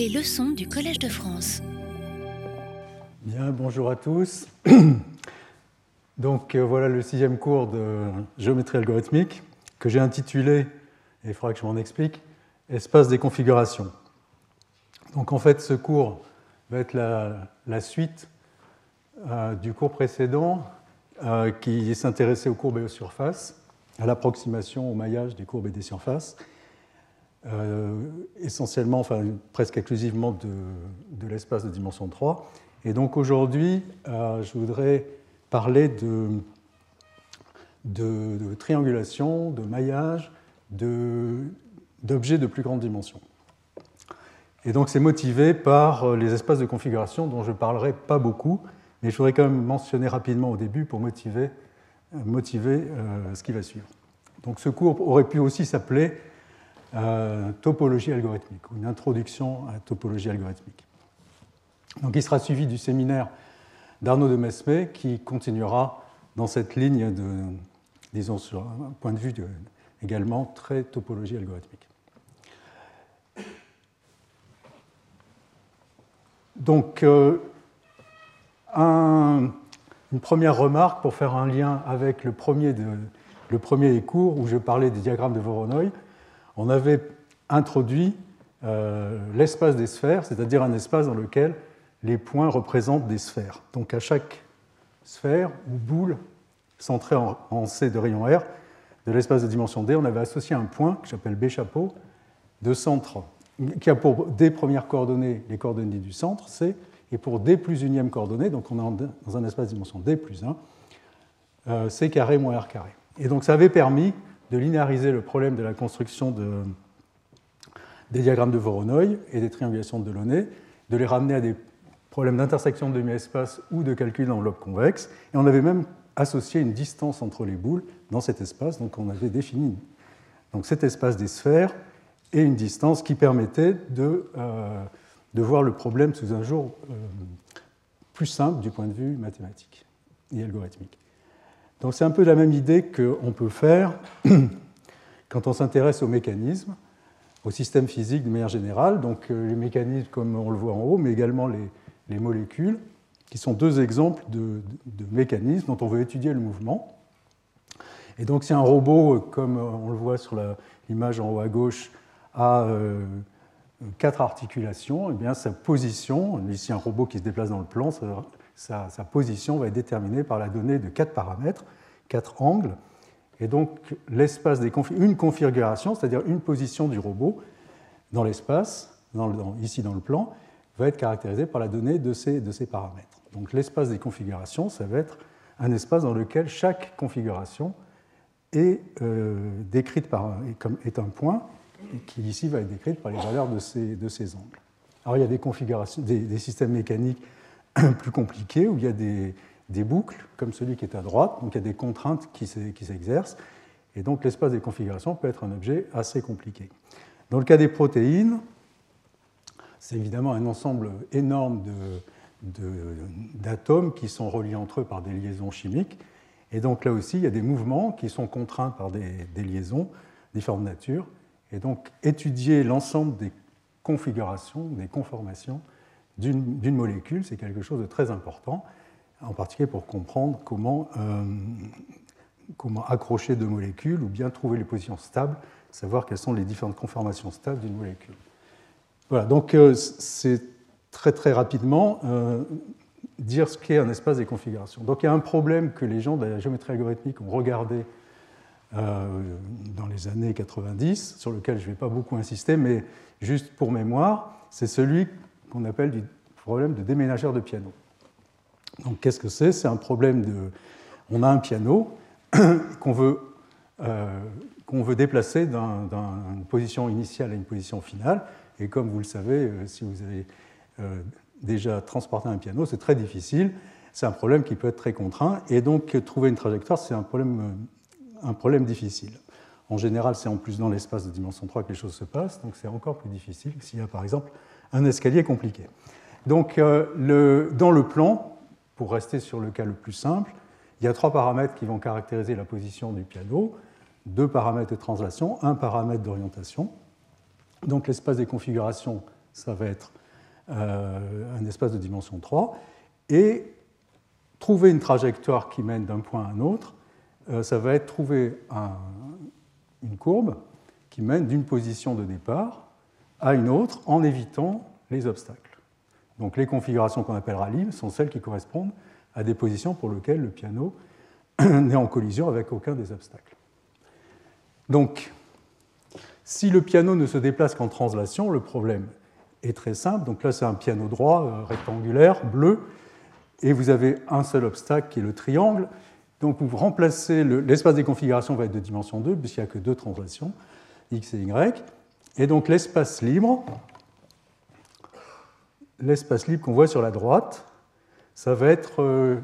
Les leçons du Collège de France. Bien, bonjour à tous. Donc euh, voilà le sixième cours de géométrie algorithmique que j'ai intitulé, et il faudra que je m'en explique, Espace des configurations. Donc en fait ce cours va être la, suite euh, du cours précédent euh, qui s'intéressait aux courbes et aux surfaces, à l'approximation au maillage des courbes et des surfaces. Euh, essentiellement, enfin presque exclusivement de, l'espace de dimension 3. Et donc aujourd'hui, euh, je voudrais parler de, triangulation, de maillage, d'objets de, plus grande dimension. Et donc c'est motivé par euh, les espaces de configuration dont je ne parlerai pas beaucoup, mais je voudrais quand même mentionner rapidement au début pour motiver, motiver ce qui va suivre. Donc ce cours aurait pu aussi s'appeler topologie algorithmique, ou une introduction à la topologie algorithmique. Donc il sera suivi du séminaire d'Arnaud de Mesmet qui continuera dans cette ligne de, disons, sur un point de vue également très topologie algorithmique. Donc, euh, une première remarque pour faire un lien avec le premier, le premier des cours où je parlais des diagrammes de Voronoi on avait introduit euh, l'espace des sphères, c'est-à-dire un espace dans lequel les points représentent des sphères. Donc à chaque sphère ou boule centrée en, C de rayon R de l'espace de dimension D, on avait associé un point que j'appelle B chapeau de centre, qui a pour D premières coordonnées les coordonnées du centre, C, et pour D plus unième coordonnée, donc on est dans un espace de dimension D plus 1, euh, C carré moins R carré. Et donc ça avait permis de linéariser le problème de la construction des diagrammes de Voronoi et des triangulations de Delaunay, de les ramener à des problèmes d'intersection de demi-espace ou de calcul d'enveloppe convexe. Et on avait même associé une distance entre les boules dans cet espace. Donc on avait défini donc cet espace des sphères et une distance qui permettait de, euh, voir le problème sous un jour euh, plus simple du point de vue mathématique et algorithmique. Donc c'est un peu la même idée qu'on peut faire quand on s'intéresse aux mécanismes, au système physique de manière générale, donc euh, les mécanismes comme on le voit en haut, mais également les, molécules, qui sont deux exemples de, mécanismes dont on veut étudier le mouvement. Et donc si un robot, euh, comme on le voit sur l'image en haut à gauche, a euh, quatre articulations, eh bien sa position, ici un robot qui se déplace dans le plan, sa, position va être déterminée par la donnée de quatre paramètres, quatre angles. Et donc, l'espace des une configuration, c'est-à-dire une position du robot dans l'espace, ici dans le plan, va être caractérisée par la donnée de ces, de ces paramètres. Donc, l'espace des configurations, ça va être un espace dans lequel chaque configuration est euh, décrite par est un point, qui ici va être décrite par les valeurs de ces, de ces angles. Alors, il y a des configurations, des systèmes mécaniques plus compliqué, où il y a des, boucles, comme celui qui est à droite, donc il y a des contraintes qui s'exercent, et donc l'espace des configurations peut être un objet assez compliqué. Dans le cas des protéines, c'est évidemment un ensemble énorme d'atomes qui sont reliés entre eux par des liaisons chimiques, et donc là aussi, il y a des mouvements qui sont contraints par des, des liaisons différentes natures, et donc étudier l'ensemble des configurations, des conformations, d'une molécule, c'est quelque chose de très important, en particulier pour comprendre comment, euh, comment accrocher deux molécules ou bien trouver les positions stables, savoir quelles sont les différentes conformations stables d'une molécule. Voilà, donc euh, c'est très très rapidement euh, dire ce qu'est un espace des configurations. Donc il y a un problème que les gens de la géométrie algorithmique ont regardé dans les années 90, sur lequel je ne vais pas beaucoup insister, mais juste pour mémoire, c'est celui qu'on appelle du problème de déménageur de piano. Donc qu'est-ce que c'est? C'est un problème de... On a un piano qu'on veut, euh, veut déplacer d'une position initiale à une position finale. Et comme vous le savez, euh, si vous avez euh, déjà transporté un piano, c'est très difficile. C'est un problème qui peut être très contraint. Et donc trouver une trajectoire, c'est un problème, un problème difficile. En général, c'est en plus dans l'espace de dimension 3 que les choses se passent, donc c'est encore plus difficile s'il y a par exemple un escalier compliqué. Donc, euh, dans le plan, pour rester sur le cas le plus simple, il y a trois paramètres qui vont caractériser la position du piano, deux paramètres de translation, un paramètre d'orientation. Donc l'espace des configurations ça va être euh, un espace de dimension 3. Et trouver une trajectoire qui mène d'un point à un autre, euh, ça va être trouver une courbe qui mène d'une position de départ à une autre en évitant les obstacles. Donc les configurations qu'on appellera libres sont celles qui correspondent à des positions pour lesquelles le piano n'est en collision avec aucun des obstacles. Donc, si le piano ne se déplace qu'en translation, le problème est très simple. Donc là, c'est un piano droit, euh, rectangulaire, bleu, et vous avez un seul obstacle qui est le triangle. Donc vous remplacez l'espace des configurations va être de dimension 2, puisqu'il n'y a que deux translations, x et y. Et donc l'espace libre, l'espace libre qu'on voit sur la droite, ça va être euh,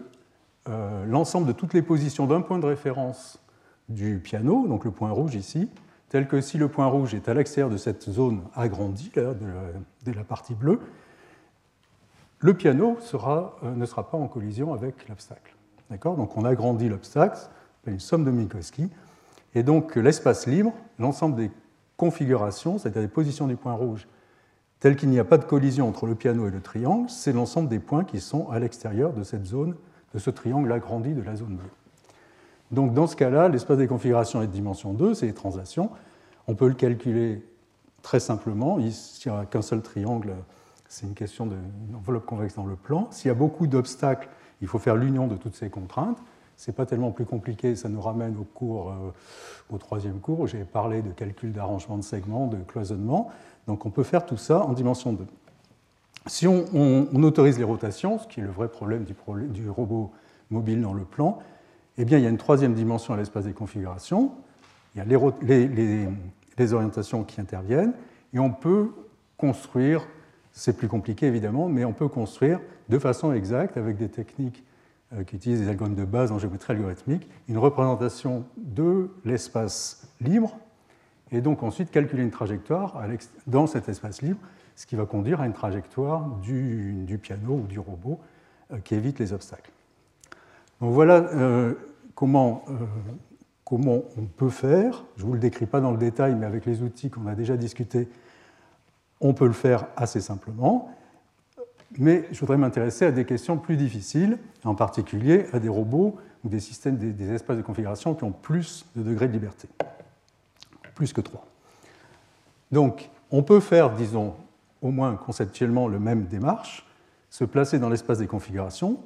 euh, l'ensemble de toutes les positions d'un point de référence du piano, donc le point rouge ici, tel que si le point rouge est à l'extérieur de cette zone agrandie, de, la, partie bleue, le piano euh, ne sera pas en collision avec l'obstacle. Donc on agrandit l'obstacle, une somme de Minkowski, et donc l'espace libre, l'ensemble des configurations, c'est-à-dire des positions du point rouge, tel qu'il n'y a pas de collision entre le piano et le triangle, c'est l'ensemble des points qui sont à l'extérieur de cette zone, de ce triangle agrandi de la zone bleue. Donc dans ce cas-là, l'espace des configurations est de dimension 2, c'est les translations. On peut le calculer très simplement. S'il n'y a qu'un seul triangle, c'est une question d'une enveloppe convexe dans le plan. S'il y a beaucoup d'obstacles, il faut faire l'union de toutes ces contraintes. Ce n'est pas tellement plus compliqué, ça nous ramène au cours, euh, au troisième cours où j'ai parlé de calcul d'arrangement de segments, de cloisonnement. Donc on peut faire tout ça en dimension 2. Si on, autorise les rotations, ce qui est le vrai problème du, robot mobile dans le plan, eh bien, il y a une troisième dimension à l'espace des configurations. Il y a les, orientations qui interviennent, et on peut construire, c'est plus compliqué évidemment, mais on peut construire de façon exacte, avec des techniques qui utilisent des algorithmes de base en géométrie algorithmique, une représentation de l'espace libre, et donc ensuite calculer une trajectoire dans cet espace libre, ce qui va conduire à une trajectoire du, piano ou du robot euh, qui évite les obstacles. Donc voilà euh, comment, euh, comment on peut faire. Je ne vous le décris pas dans le détail, mais avec les outils qu'on a déjà discutés, on peut le faire assez simplement. Mais je voudrais m'intéresser à des questions plus difficiles, en particulier à des robots ou des systèmes, des, espaces de configuration qui ont plus de degrés de liberté, plus que 3. Donc, on peut faire, disons, au moins conceptuellement, le même démarche, se placer dans l'espace des configurations,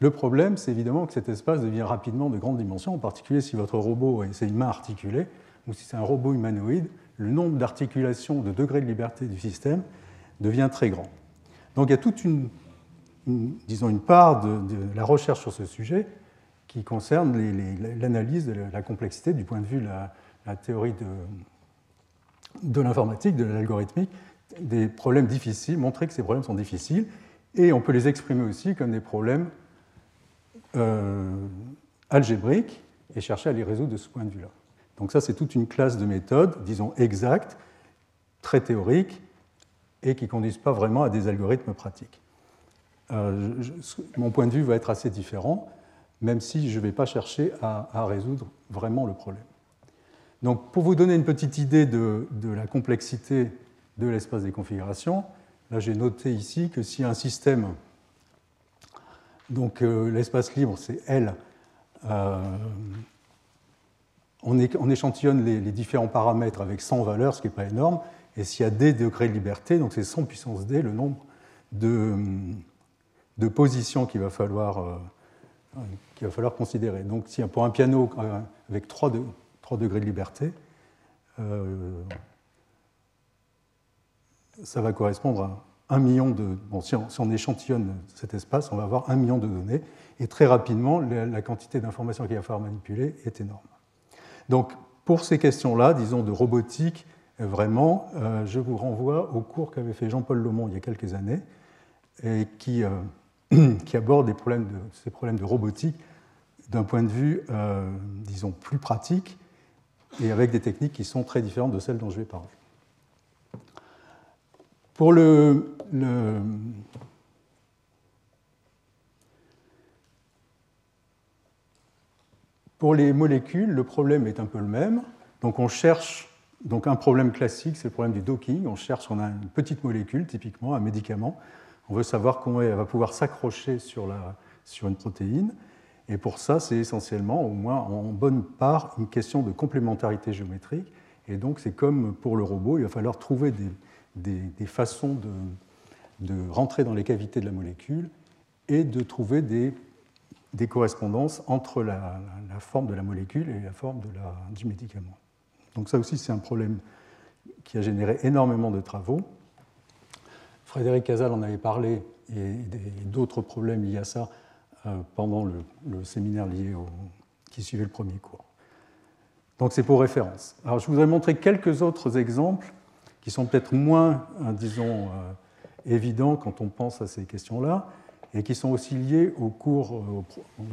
le problème, c'est évidemment que cet espace devient rapidement de grande dimension, en particulier si votre robot est une main articulée ou si c'est un robot humanoïde, le nombre d'articulations, de degrés de liberté du système devient très grand. Donc il y a toute une, disons, une part de, la recherche sur ce sujet qui concerne l'analyse de la complexité du point de vue de la, théorie de, de l'informatique, de l'algorithmique, des problèmes difficiles, montrer que ces problèmes sont difficiles, et on peut les exprimer aussi comme des problèmes euh, algébriques et chercher à les résoudre de ce point de vue-là. Donc ça, c'est toute une classe de méthodes, disons exactes, très théoriques, et qui ne conduisent pas vraiment à des algorithmes pratiques. Euh, mon point de vue va être assez différent, même si je ne vais pas chercher à, résoudre vraiment le problème. Donc, pour vous donner une petite idée de, la complexité de l'espace des configurations, là j'ai noté ici que si un système donc euh, l'espace libre, c'est L. Euh, on, échantillonne les, différents paramètres avec 100 valeurs, ce qui n'est pas énorme. Et s'il y a d degrés de liberté, donc c'est 100 puissance d, le nombre de, positions qu'il va, falloir, euh, va falloir considérer. Donc si pour un piano avec 3, degrés de liberté, ça va correspondre à un million de. Bon, si on, échantillonne cet espace, on va avoir un million de données. Et très rapidement, la, quantité d'informations qu'il va falloir manipuler est énorme. Donc, pour ces questions-là, disons de robotique, euh, vraiment, euh, je vous renvoie au cours qu'avait fait Jean-Paul Lomont il y a quelques années, et qui, euh, aborde ces problèmes de robotique d'un point de vue, disons, plus pratique, et avec des techniques qui sont très différentes de celles dont je vais parler. Pour le, pour les molécules, le problème est un peu le même. Donc on cherche donc un problème classique, c'est le problème du docking. On cherche, on a une petite molécule, typiquement un médicament. On veut savoir comment elle va pouvoir s'accrocher sur, sur une protéine. Et pour ça, c'est essentiellement, au moins en bonne part, une question de complémentarité géométrique. Et donc, c'est comme pour le robot, il va falloir trouver des, des, façons de, de, rentrer dans les cavités de la molécule et de trouver des, des correspondances entre la, forme de la molécule et la forme du médicament. Donc ça aussi, c'est un problème qui a généré énormément de travaux. Frédéric Casal en avait parlé et d'autres problèmes liés à ça euh, pendant le, séminaire lié au, qui suivait le premier cours. Donc c'est pour référence. Alors je voudrais montrer quelques autres exemples qui sont peut-être moins, euh, disons, euh, évidents quand on pense à ces questions-là, et qui sont aussi liés au, cours, au,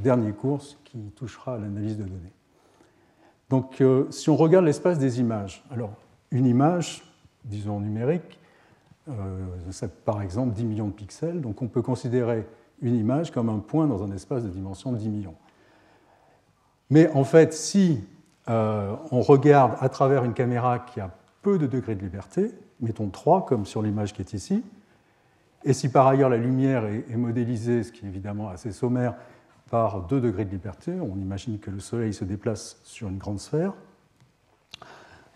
dernier cours qui touchera à l'analyse de données. Donc si on regarde l'espace des images, alors une image, disons numérique, c'est par exemple 10 millions de pixels, donc on peut considérer une image comme un point dans un espace de dimension 10 millions. Mais en fait, si euh, on regarde à travers une caméra qui a peu de degrés de liberté, mettons 3 comme sur l'image qui est ici, et si par ailleurs la lumière est, modélisée, ce qui est évidemment assez sommaire, par 2 degrés de liberté, on imagine que le Soleil se déplace sur une grande sphère,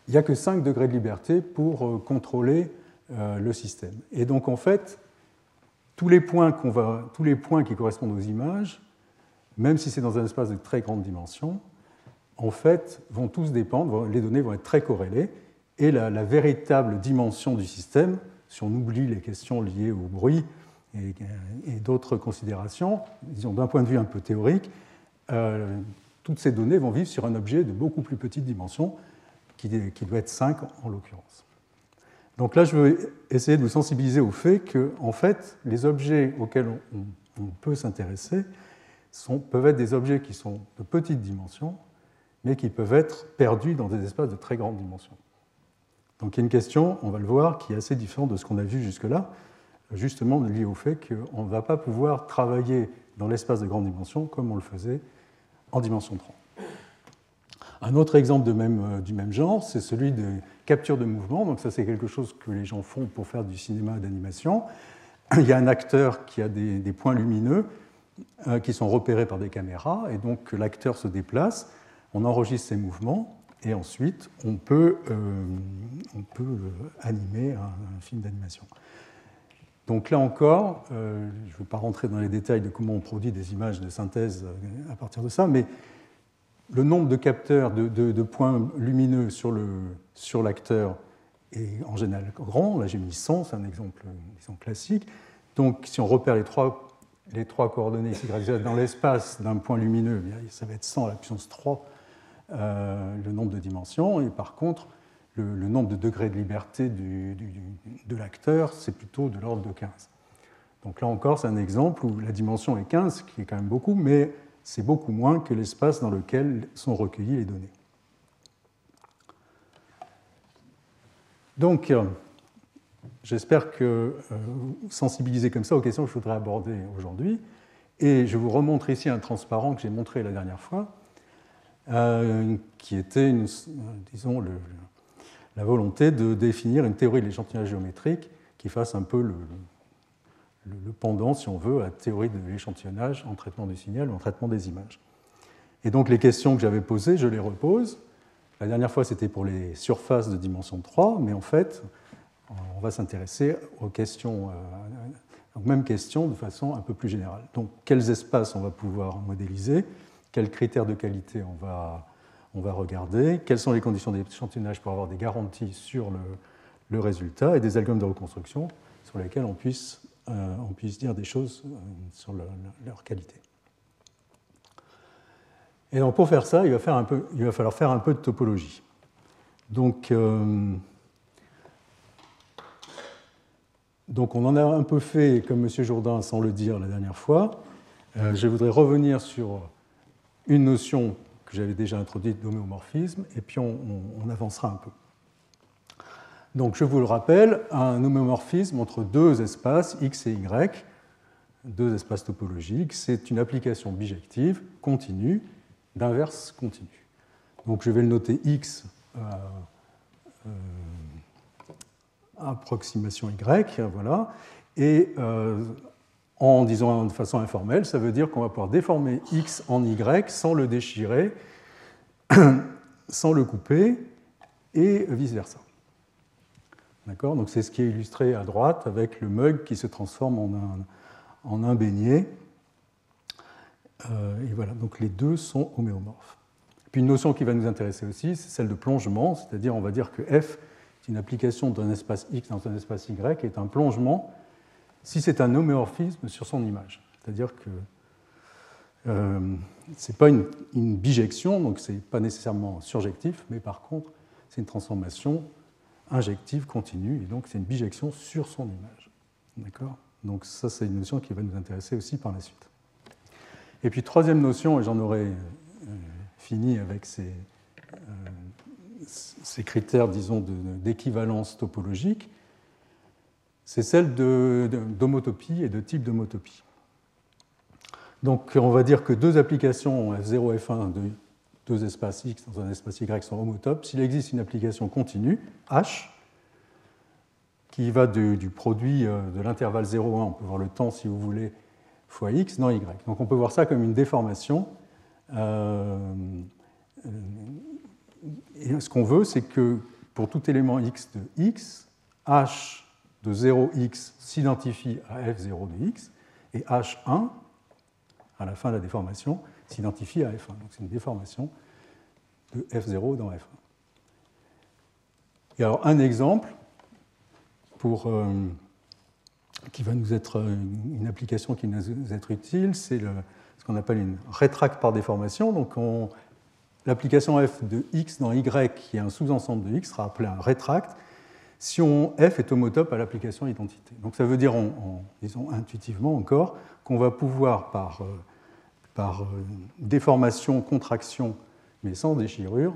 il n'y a que 5 degrés de liberté pour euh, contrôler euh, le système. Et donc en fait, tous les points, va, tous les points qui correspondent aux images, même si c'est dans un espace de très grande dimension, en fait, vont tous dépendre, les données vont être très corrélées, et la, véritable dimension du système, si on oublie les questions liées au bruit et, d'autres considérations, disons d'un point de vue un peu théorique, euh, toutes ces données vont vivre sur un objet de beaucoup plus petite dimension, qui, qui doit être 5 en l'occurrence. Donc là, je veux essayer de vous sensibiliser au fait que, en fait, les objets auxquels on, peut s'intéresser peuvent être des objets qui sont de petite dimension, mais qui peuvent être perdus dans des espaces de très grande dimension. Donc il y a une question, on va le voir, qui est assez différente de ce qu'on a vu jusque-là, justement liée au fait qu'on ne va pas pouvoir travailler dans l'espace de grande dimension comme on le faisait en dimension 3. Un autre exemple euh, du même genre, c'est celui de capture de mouvement. Donc ça, c'est quelque chose que les gens font pour faire du cinéma d'animation. Il y a un acteur qui a des, points lumineux euh, qui sont repérés par des caméras, et donc l'acteur se déplace, on enregistre ses mouvements, et ensuite on peut, euh, on peut animer un, film d'animation. Donc là encore, je ne vais pas rentrer dans les détails de comment on produit des images de synthèse à partir de ça, mais le nombre de capteurs de, points lumineux sur l'acteur est en général grand. Là, j'ai mis 100, c'est un exemple, classique. Donc, si on repère les trois, les trois coordonnées ici dans l'espace d'un point lumineux, eh ça va être 100 à la puissance 3, euh, le nombre de dimensions. Et par contre, le, nombre de degrés de liberté de l'acteur, c'est plutôt de l'ordre de 15. Donc là encore, c'est un exemple où la dimension est 15, ce qui est quand même beaucoup, mais c'est beaucoup moins que l'espace dans lequel sont recueillies les données. Donc, euh, j'espère que euh, vous sensibilisez comme ça aux questions que je voudrais aborder aujourd'hui. Et je vous remontre ici un transparent que j'ai montré la dernière fois, euh, qui était, disons, la volonté de définir une théorie de l'échantillonnage géométrique qui fasse un peu le, pendant, si on veut, à la théorie de l'échantillonnage en traitement du signal ou en traitement des images. Et donc les questions que j'avais posées, je les repose. La dernière fois, c'était pour les surfaces de dimension 3, mais en fait, on va s'intéresser aux questions, euh, aux mêmes questions de façon un peu plus générale. Donc, quels espaces on va pouvoir modéliser? Quels critères de qualité on va, on va regarder Quelles sont les conditions d'échantillonnage pour avoir des garanties sur le, résultat et des algorithmes de reconstruction sur lesquels on puisse euh, dire des choses euh, sur leur qualité. Et donc pour faire ça, il va, falloir faire un peu de topologie. Donc, euh, donc on en a un peu fait, comme M. Jourdain, sans le dire la dernière fois. je voudrais revenir sur une notion que j'avais déjà introduite d'homéomorphisme, et puis on avancera un peu. Donc, je vous le rappelle, un homomorphisme entre deux espaces, x et y, deux espaces topologiques, c'est une application bijective continue d'inverse continue. Donc, je vais le noter x euh, approximation Y, voilà. Et en disant de façon informelle, ça veut dire qu'on va pouvoir déformer X en Y sans le déchirer, sans le couper, et vice-versa. D'accord? Donc c'est ce qui est illustré à droite avec le mug qui se transforme en un, en un beignet. Euh, et voilà, donc les deux sont homéomorphes. Puis une notion qui va nous intéresser aussi, c'est celle de plongement, c'est-à-dire on va dire que f est une application d'un espace x dans un espace y est un plongement si c'est un homéomorphisme sur son image. C'est-à-dire que euh, ce n'est pas une, bijection, donc ce n'est pas nécessairement surjectif, mais par contre, c'est une transformation injective continue, et donc c'est une bijection sur son image. D'accord? Donc ça, c'est une notion qui va nous intéresser aussi par la suite. Et puis troisième notion, et j'en aurai euh, fini avec ces, euh, ces critères, disons, d'équivalence topologique, c'est celle d'homotopie et de type d'homotopie. Donc on va dire que deux applications F0 et F1 de deux espaces X dans un espace Y sont homotopes. S'il existe une application continue, H, qui va du produit euh, de l'intervalle 0,1, on peut voir le temps si vous voulez, fois X dans Y. Donc on peut voir ça comme une déformation. Euh, et ce qu'on veut, c'est que pour tout élément X de X, H de 0x s'identifie à f0 de x, et h1, à la fin de la déformation, s'identifie à f1. Donc c'est une déformation de f0 dans f1. Et alors un exemple pour, euh, qui va nous être une application qui va nous être utile, c'est ce qu'on appelle une rétracte par déformation. Donc l'application f de x dans y qui est un sous-ensemble de x sera appelée un rétracte si on f est homotope à l'application identité. Donc ça veut dire, disons intuitivement encore, qu'on va pouvoir par, euh, par euh, déformation, contraction, mais sans déchirure,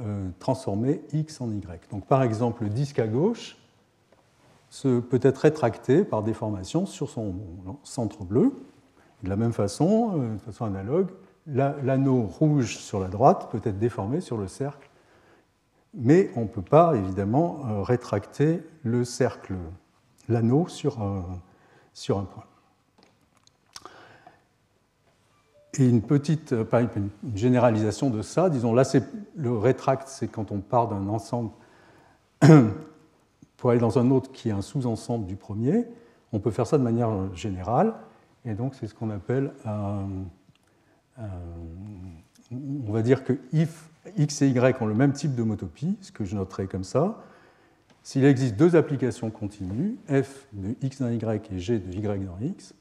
euh, transformer x en y. Donc par exemple, le disque à gauche peut être rétracté par déformation sur son centre bleu. De la même façon, de façon analogue, l'anneau rouge sur la droite peut être déformé sur le cercle mais on ne peut pas évidemment euh, rétracter le cercle, l'anneau sur, sur un point. Et une petite euh, une généralisation de ça, disons là, le rétract, c'est quand on part d'un ensemble pour aller dans un autre qui est un sous-ensemble du premier. On peut faire ça de manière générale, et donc c'est ce qu'on appelle on va dire que if X et Y ont le même type d'homotopie, ce que je noterai comme ça. S'il existe deux applications continues, f de x dans y et g de y dans x,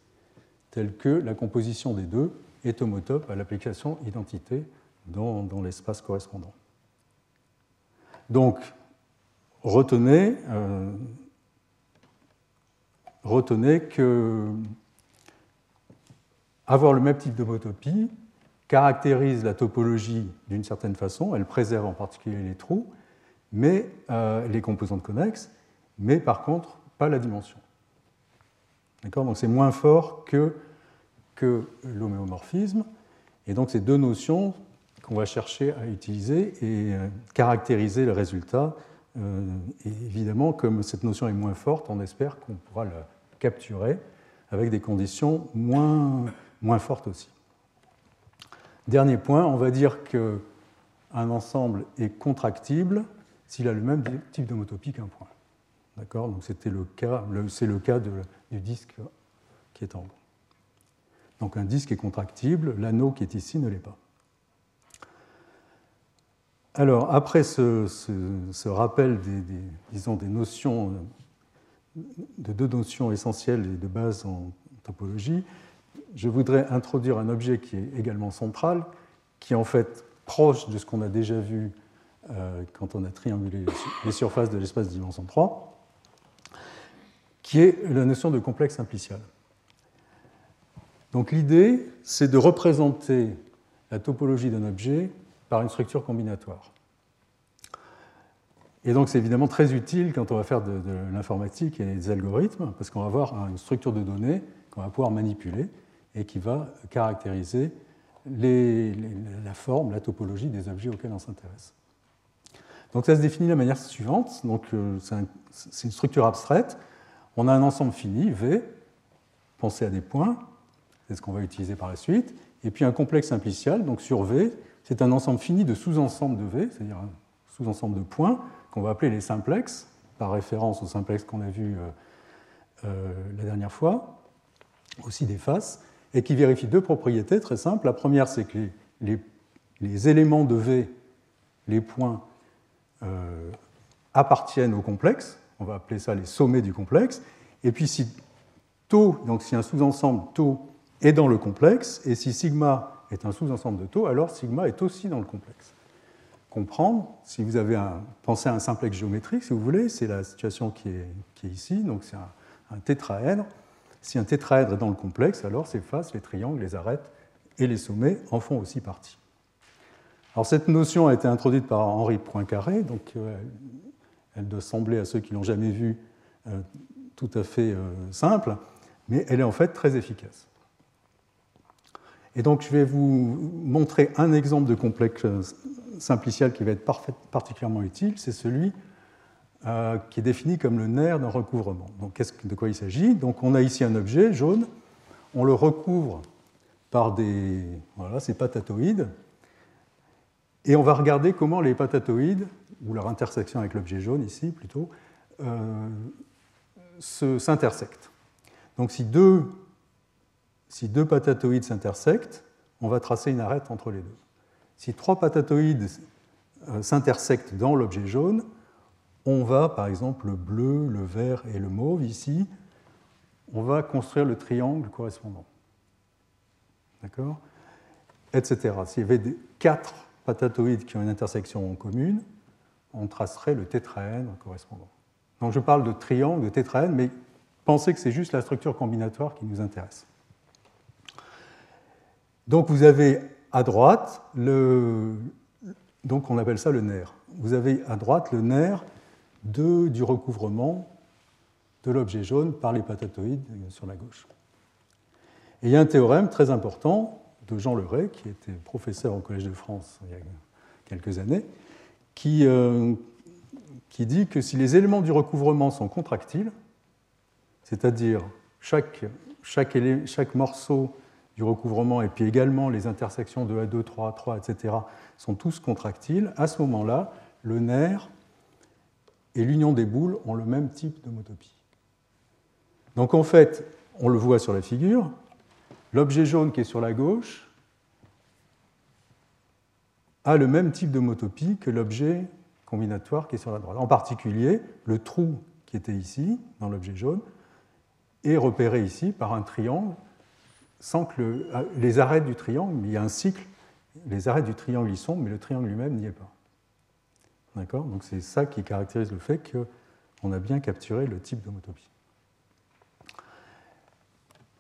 telles que la composition des deux est homotope à l'application identité dans, l'espace correspondant. Donc, retenez, euh, retenez que avoir le même type d'homotopie, caractérise la topologie d'une certaine façon, elle préserve en particulier les trous, mais euh, les composantes connexes, mais par contre pas la dimension. Donc c'est moins fort que, que l'homéomorphisme, et donc c'est deux notions qu'on va chercher à utiliser et euh, caractériser le résultat. Euh, évidemment, comme cette notion est moins forte, on espère qu'on pourra la capturer avec des conditions moins fortes aussi. Dernier point, on va dire qu'un ensemble est contractible s'il a le même type d'homotopie qu'un point. D'accord? Donc c'était le cas, c'est le cas du disque qui est en haut. Donc un disque est contractible, l'anneau qui est ici ne l'est pas. Alors après ce, rappel disons, des notions, de deux notions essentielles et de base en topologie, je voudrais introduire un objet qui est également central, qui est en fait proche de ce qu'on a déjà vu euh, quand on a triangulé les surfaces de l'espace dimension 3, qui est la notion de complexe implicial. Donc l'idée, c'est de représenter la topologie d'un objet par une structure combinatoire. Et donc c'est évidemment très utile quand on va faire de, de l'informatique et des algorithmes, parce qu'on va avoir une structure de données qu'on va pouvoir manipuler et qui va caractériser la forme, la topologie des objets auxquels on s'intéresse. Donc ça se définit de la manière suivante. Donc euh, c'est une structure abstraite. On a un ensemble fini, V, pensez à des points, c'est ce qu'on va utiliser par la suite, et puis un complexe simplicial, donc sur V, c'est un ensemble fini de sous-ensembles de V, c'est-à-dire un sous-ensemble de points, qu'on va appeler les simplexes, par référence aux simplex qu'on a vu euh, euh, la dernière fois, aussi des faces, et qui vérifie deux propriétés très simples. La première, c'est que les, éléments de V, les points, euh, appartiennent au complexe, on va appeler ça les sommets du complexe, et puis si donc si un sous-ensemble tau est dans le complexe, et si sigma est un sous-ensemble de tau, alors sigma est aussi dans le complexe. Comprendre, si vous avez un, pensé à un simplex géométrique, si vous voulez, c'est la situation qui est, qui est ici, donc c'est un, un tétraèdre. Si un tétraèdre est dans le complexe, alors ses faces, les triangles, les arêtes et les sommets en font aussi partie. Alors cette notion a été introduite par Henri Poincaré, donc euh, elle doit sembler à ceux qui l'ont jamais vue euh, tout à fait euh, simple, mais elle est en fait très efficace. Et donc je vais vous montrer un exemple de complexe simplicial qui va être particulièrement utile, c'est celui euh, qui est défini comme le nerf d'un recouvrement. Donc, de quoi il s'agit? Donc, on a ici un objet jaune, on le recouvre par des, voilà, ces patatoïdes, et on va regarder comment les patatoïdes, ou leur intersection avec l'objet jaune ici plutôt, euh, s'intersectent. Donc, si deux, si deux patatoïdes s'intersectent, on va tracer une arête entre les deux. Si trois patatoïdes euh, s'intersectent dans l'objet jaune, on va, par exemple, le bleu, le vert et le mauve ici, on va construire le triangle correspondant. D'accord? Etc. S'il y avait quatre patatoïdes qui ont une intersection en commune, on tracerait le tétraèdre correspondant. Donc je parle de triangle, de tétraèdre, mais pensez que c'est juste la structure combinatoire qui nous intéresse. Donc vous avez à droite le. Donc on appelle ça le nerf. Vous avez à droite le nerf de, du recouvrement de l'objet jaune par les patatoïdes sur la gauche. Et il y a un théorème très important de Jean Leray, qui était professeur au Collège de France il y a quelques années, qui, euh, qui dit que si les éléments du recouvrement sont contractiles, c'est-à-dire chaque, chaque, chaque morceau du recouvrement et puis également les intersections de A2, 3, 3, etc., sont tous contractiles, à ce moment-là, le nerf et l'union des boules ont le même type d'homotopie. Donc en fait, on le voit sur la figure, l'objet jaune qui est sur la gauche a le même type d'homotopie que l'objet combinatoire qui est sur la droite. En particulier, le trou qui était ici, dans l'objet jaune, est repéré ici par un triangle sans que les arêtes du triangle, il y a un cycle, les arêtes du triangle y sont, mais le triangle lui-même n'y est pas. D'accord Donc c'est ça qui caractérise le fait qu'on a bien capturé le type d'homotopie.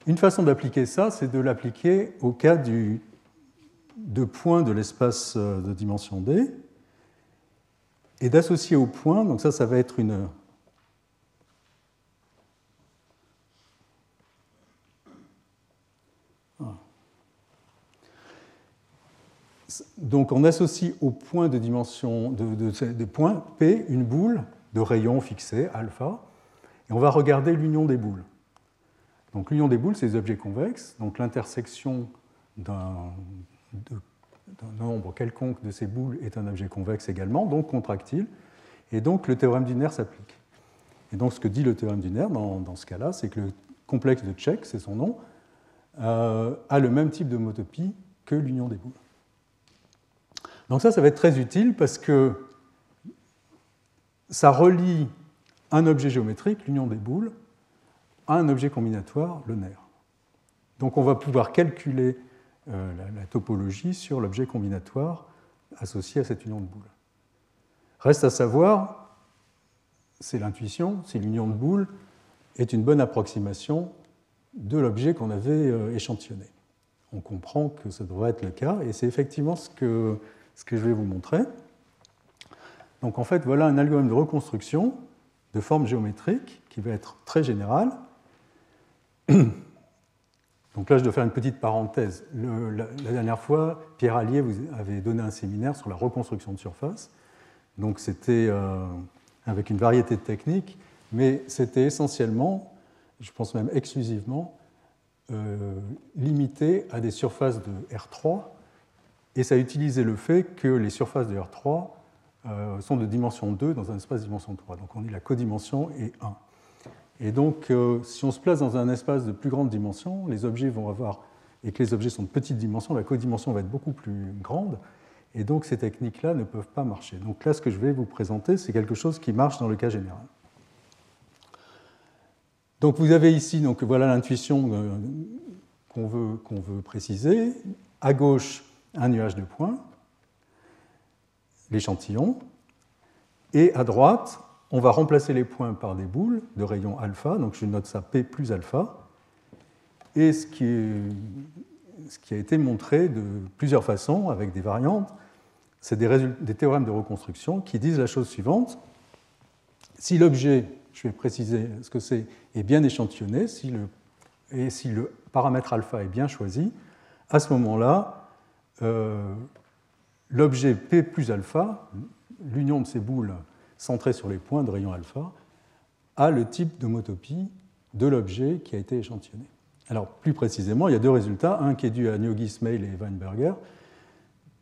Une façon d'appliquer ça, c'est de l'appliquer au cas du, de points de l'espace euh, de dimension D et d'associer au point, donc ça, ça va être une, Donc on associe au point de dimension de, P une boule de rayon fixé, alpha, et on va regarder l'union des boules. Donc l'union des boules, c'est des objets convexes, donc l'intersection d'un nombre quelconque de ces boules est un objet convexe également, donc contractile, et donc le théorème du nerf s'applique. Et donc ce que dit le théorème du nerf dans, ce cas-là, c'est que le complexe de Check, c'est son nom, euh, a le même type de motopie que l'union des boules. Donc ça, ça va être très utile parce que ça relie un objet géométrique, l'union des boules, à un objet combinatoire, le nerf. Donc on va pouvoir calculer euh, la, topologie sur l'objet combinatoire associé à cette union de boules. Reste à savoir, c'est l'intuition, si l'union de boules est une bonne approximation de l'objet qu'on avait euh, échantillonné. On comprend que ça devrait être le cas, et c'est effectivement ce que ce que je vais vous montrer. Donc en fait, voilà un algorithme de reconstruction de forme géométrique qui va être très général. Donc là, je dois faire une petite parenthèse. la, dernière fois, Pierre Allier vous avait donné un séminaire sur la reconstruction de surface. Donc c'était avec une variété de techniques, mais c'était essentiellement, je pense même exclusivement, limité à des surfaces de R3, et ça utilisait le fait que les surfaces de R3 sont de dimension 2 dans un espace de dimension 3. Donc on dit la codimension est 1. Et donc, euh, si on se place dans un espace de plus grande dimension, les objets vont avoir, et que les objets sont de petite dimension, la codimension va être beaucoup plus grande. Et donc, ces techniques-là ne peuvent pas marcher. Donc là, ce que je vais vous présenter, c'est quelque chose qui marche dans le cas général. Donc, vous avez ici, donc voilà l'intuition euh, qu'on veut, qu'on veut préciser. À gauche, un nuage de points, l'échantillon. Et à droite, on va remplacer les points par des boules de rayon alpha, donc je note ça P plus alpha. Et ce qui, a été montré de plusieurs façons, avec des variantes, c'est des, des, théorèmes de reconstruction qui disent la chose suivante. Si l'objet, je vais préciser ce que c'est, est bien échantillonné, si le, et si le paramètre alpha est bien choisi, à ce moment-là, l'objet P plus alpha, l'union de ces boules centré sur les points de rayon alpha, a le type d'homotopie de l'objet qui a été échantillonné. Alors, plus précisément, il y a deux résultats. Un qui est dû à Nyogi, Smail et Weinberger,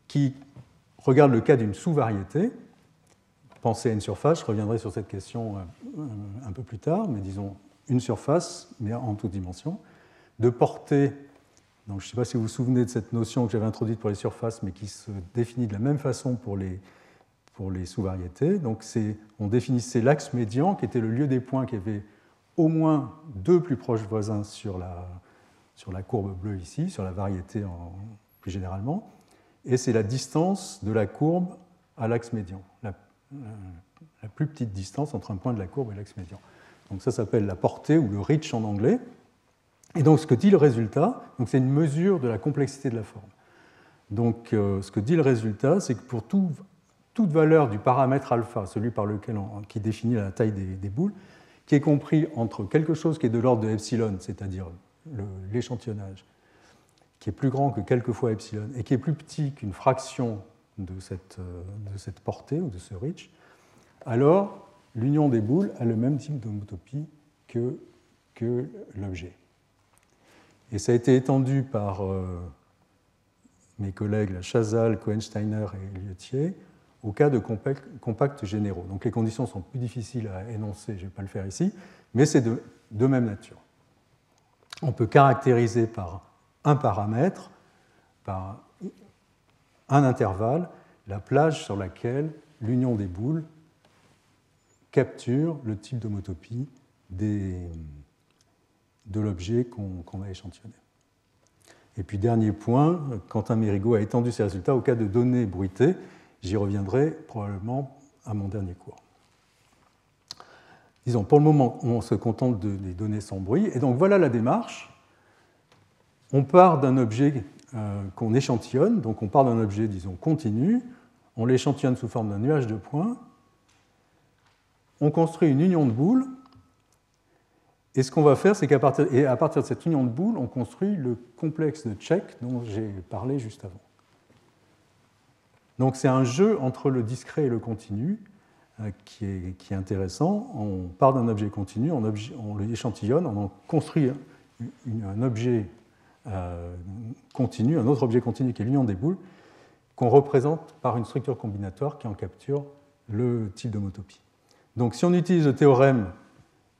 qui regarde le cas d'une sous-variété. Pensez à une surface, je reviendrai sur cette question euh, un peu plus tard, mais disons une surface, mais en toute dimension, de portée. Donc, je ne sais pas si vous vous souvenez de cette notion que j'avais introduite pour les surfaces, mais qui se définit de la même façon pour les sous-variétés. Donc on définissait l'axe médian, qui était le lieu des points qui avait au moins deux plus proches voisins sur la, courbe bleue ici, sur la variété plus généralement, et c'est la distance de la courbe à l'axe médian, la, la, plus petite distance entre un point de la courbe et l'axe médian. Donc ça s'appelle la portée ou le reach en anglais. Et donc ce que dit le résultat, c'est une mesure de la complexité de la forme. Donc euh, ce que dit le résultat, c'est que pour tout toute valeur du paramètre alpha, celui par lequel qui définit la taille des, boules, qui est compris entre quelque chose qui est de l'ordre de epsilon, c'est-à-dire l'échantillonnage, qui est plus grand que quelques fois epsilon, et qui est plus petit qu'une fraction de cette, de cette, portée ou de ce reach, alors l'union des boules a le même type d'homotopie que, que l'objet. Et ça a été étendu par euh, mes collègues Chazal, Cohensteiner et Liotier au cas de compacts généraux. Donc les conditions sont plus difficiles à énoncer, je ne vais pas le faire ici, mais c'est de, de, même nature. On peut caractériser par un paramètre, par un intervalle, la plage sur laquelle l'union des boules capture le type d'homotopie de l'objet qu'on a échantillonné. Et puis dernier point, Quentin Mérigot a étendu ces résultats au cas de données bruitées J'y reviendrai probablement à mon dernier cours. Disons, pour le moment, on se contente de, des données sans bruit. Et donc voilà la démarche. On part d'un objet euh, qu'on échantillonne, donc on part d'un objet, disons, continu, on l'échantillonne sous forme d'un nuage de points, on construit une union de boules, et ce qu'on va faire, c'est qu'à partir, de cette union de boules, on construit le complexe de Check dont j'ai parlé juste avant. Donc c'est un jeu entre le discret et le continu euh, qui, est, intéressant. On part d'un objet continu, on, on l'échantillonne, on en construit un objet euh, continu, un autre objet continu qui est l'union des boules, qu'on représente par une structure combinatoire qui en capture le type d'homotopie. Donc si on utilise le théorème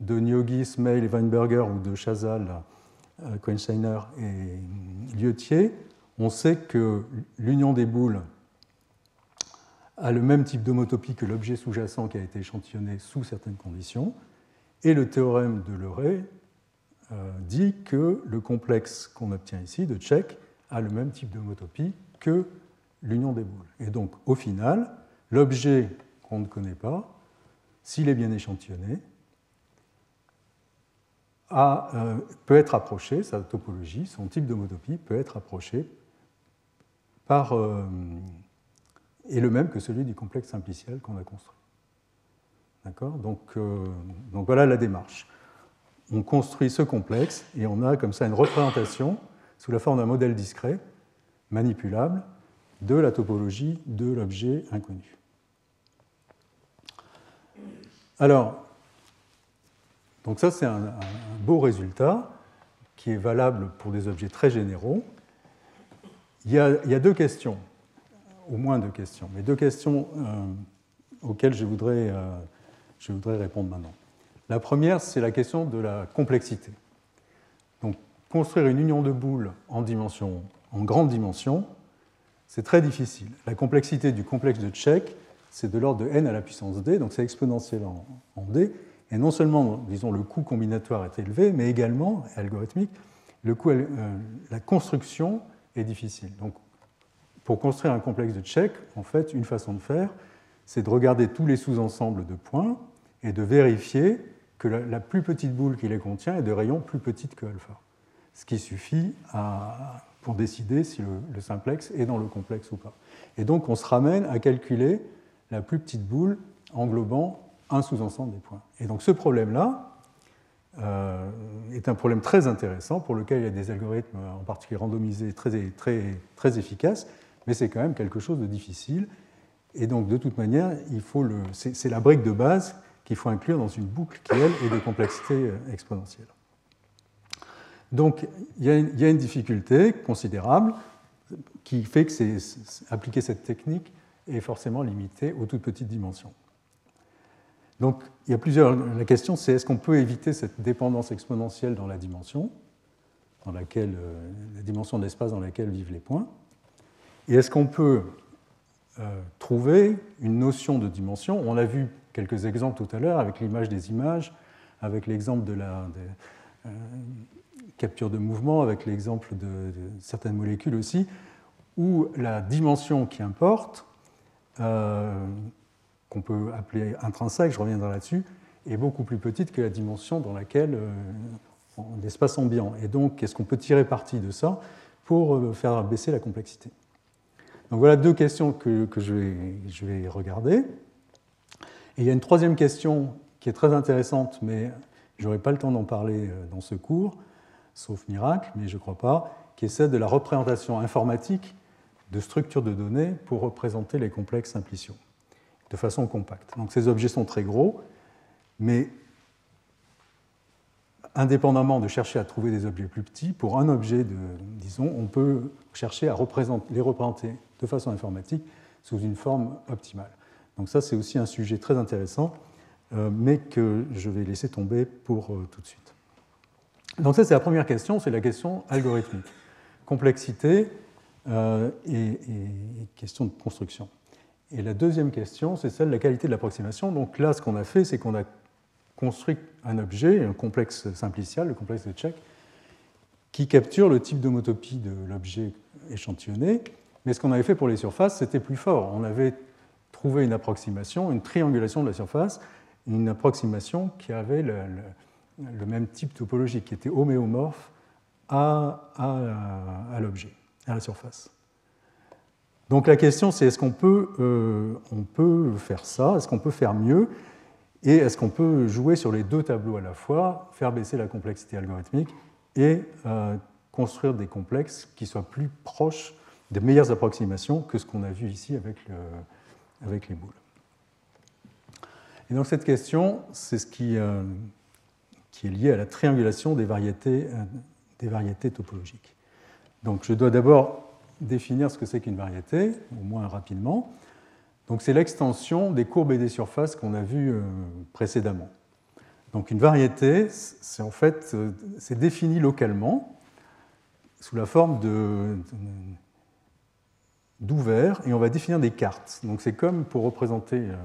de Nyogi, Smail et Weinberger ou de Chazal, euh, Cohensteiner et Liotier, on sait que l'union des boules a le même type d'homotopie que l'objet sous-jacent qui a été échantillonné sous certaines conditions. Et le théorème de Leray euh, dit que le complexe qu'on obtient ici, de Check, a le même type d'homotopie que l'union des boules. Et donc, au final, l'objet qu'on ne connaît pas, s'il est bien échantillonné, euh, peut être approché, sa topologie, son type d'homotopie peut être approché par, euh, est le même que celui du complexe simpliciel qu'on a construit. D'accord? Donc, euh, donc voilà la démarche. On construit ce complexe et on a comme ça une représentation sous la forme d'un modèle discret, manipulable, de la topologie de l'objet inconnu. Alors, donc ça c'est un, beau résultat qui est valable pour des objets très généraux. Il y a, deux questions, au moins deux questions, mais deux questions euh, auxquelles je voudrais, euh, je voudrais répondre maintenant. La première, c'est la question de la complexité. Donc, construire une union de boules en, dimension, en grande dimension, c'est très difficile. La complexité du complexe de Check, c'est de l'ordre de n à la puissance d, donc c'est exponentiel en, d. Et non seulement, disons, le coût combinatoire est élevé, mais également, algorithmique, le coût, euh, la construction est difficile. Donc, pour construire un complexe de Check, en fait, une façon de faire, c'est de regarder tous les sous-ensembles de points et de vérifier que la, plus petite boule qui les contient est de rayon plus petite que alpha. Ce qui suffit pour décider si le, simplex est dans le complexe ou pas. Et donc on se ramène à calculer la plus petite boule englobant un sous-ensemble des points. Et donc ce problème-là euh, est un problème très intéressant pour lequel il y a des algorithmes, en particulier randomisés, très, très, très efficaces, mais c'est quand même quelque chose de difficile. Et donc de toute manière, c'est la brique de base qu'il faut inclure dans une boucle qui, elle, est de complexité euh, exponentielle. Donc, il y, a une, difficulté considérable qui fait que appliquer cette technique est forcément limité aux toutes petites dimensions. Donc, il y a plusieurs. La question, c'est est-ce qu'on peut éviter cette dépendance exponentielle dans la dimension, dans laquelle, euh, la dimension de l'espace dans laquelle vivent les points Et est-ce qu'on peut euh, trouver une notion de dimension? On a vu quelques exemples tout à l'heure avec l'image des images, avec l'exemple de la euh, capture de mouvement, avec l'exemple de, certaines molécules aussi, où la dimension qui importe, qu'on peut appeler intrinsèque, je reviendrai là-dessus, est beaucoup plus petite que la dimension dans laquelle euh, l'espace ambiant. Et donc, est-ce qu'on peut tirer parti de ça pour faire baisser la complexité? Donc voilà deux questions que, je, vais, je vais regarder. Et il y a une troisième question qui est très intéressante, mais je n'aurai pas le temps d'en parler euh, dans ce cours, sauf miracle, mais je ne crois pas, qui est celle de la représentation informatique de structures de données pour représenter les complexes simpliciaux de façon compacte. Donc ces objets sont très gros, mais indépendamment de chercher à trouver des objets plus petits, pour un objet, de, disons, on peut chercher à les représenter de façon informatique sous une forme optimale. Donc ça, c'est aussi un sujet très intéressant, euh, mais que je vais laisser tomber pour euh, tout de suite. Donc ça, c'est la première question, c'est la question algorithmique. Complexité euh, et, question de construction. Et la deuxième question, c'est celle de la qualité de l'approximation. Donc là, ce qu'on a fait, c'est qu'on a construit un objet, un complexe simplicial, le complexe de Check, qui capture le type d'homotopie de l'objet échantillonné. Mais ce qu'on avait fait pour les surfaces, c'était plus fort. On avait trouver une approximation, une triangulation de la surface, une approximation qui avait le, même type topologique, qui était homéomorphe à, l'objet, à la surface. Donc la question c'est est-ce qu'on peut, euh, peut faire ça, est-ce qu'on peut faire mieux, et est-ce qu'on peut jouer sur les deux tableaux à la fois, faire baisser la complexité algorithmique et euh, construire des complexes qui soient plus proches des meilleures approximations que ce qu'on a vu ici avec avec les boules? Et donc cette question, c'est ce qui, euh, qui, est lié à la triangulation des variétés, des variétés topologiques. Donc je dois d'abord définir ce que c'est qu'une variété, au moins rapidement. Donc c'est l'extension des courbes et des surfaces qu'on a vues euh, précédemment. Donc une variété, c'est en fait c'est défini localement sous la forme de, d'ouvert et on va définir des cartes. Donc c'est comme pour représenter, euh,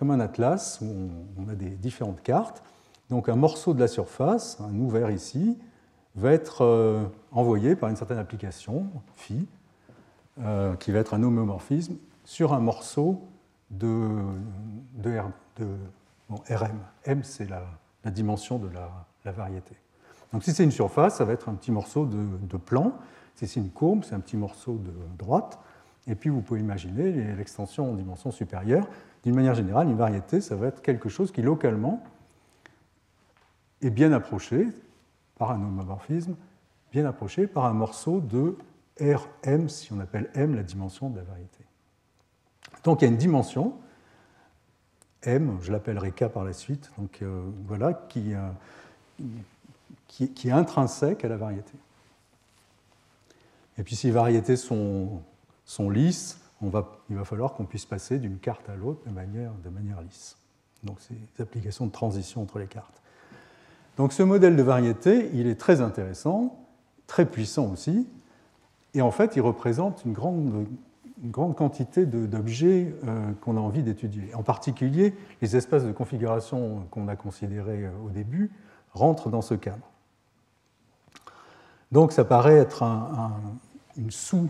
un atlas où on, a des différentes cartes. Donc un morceau de la surface, un ouvert ici, va être euh, envoyé par une certaine application, phi, euh, qui va être un homomorphisme, sur un morceau de, Rm. M, c'est la, dimension de la, variété. Donc si c'est une surface, ça va être un petit morceau de, plan c'est une courbe, c'est un petit morceau de droite. Et puis vous pouvez imaginer l'extension en dimension supérieure. D'une manière générale, une variété, ça va être quelque chose qui localement est bien approché par un homomorphisme, bien approché par un morceau de Rm, si on appelle M la dimension de la variété. Donc il y a une dimension M, je l'appellerai K par la suite, donc voilà, qui, qui, est intrinsèque à la variété. Et puis si les variétés sont, sont lisses, il va falloir qu'on puisse passer d'une carte à l'autre de manière, de manière lisse. Donc c'est des applications de transition entre les cartes. Donc ce modèle de variété, il est très intéressant, très puissant aussi, et en fait il représente une grande, quantité d'objets euh, qu'on a envie d'étudier. En particulier, les espaces de configuration qu'on a considérés euh, au début rentrent dans ce cadre. Donc ça paraît être un, sous,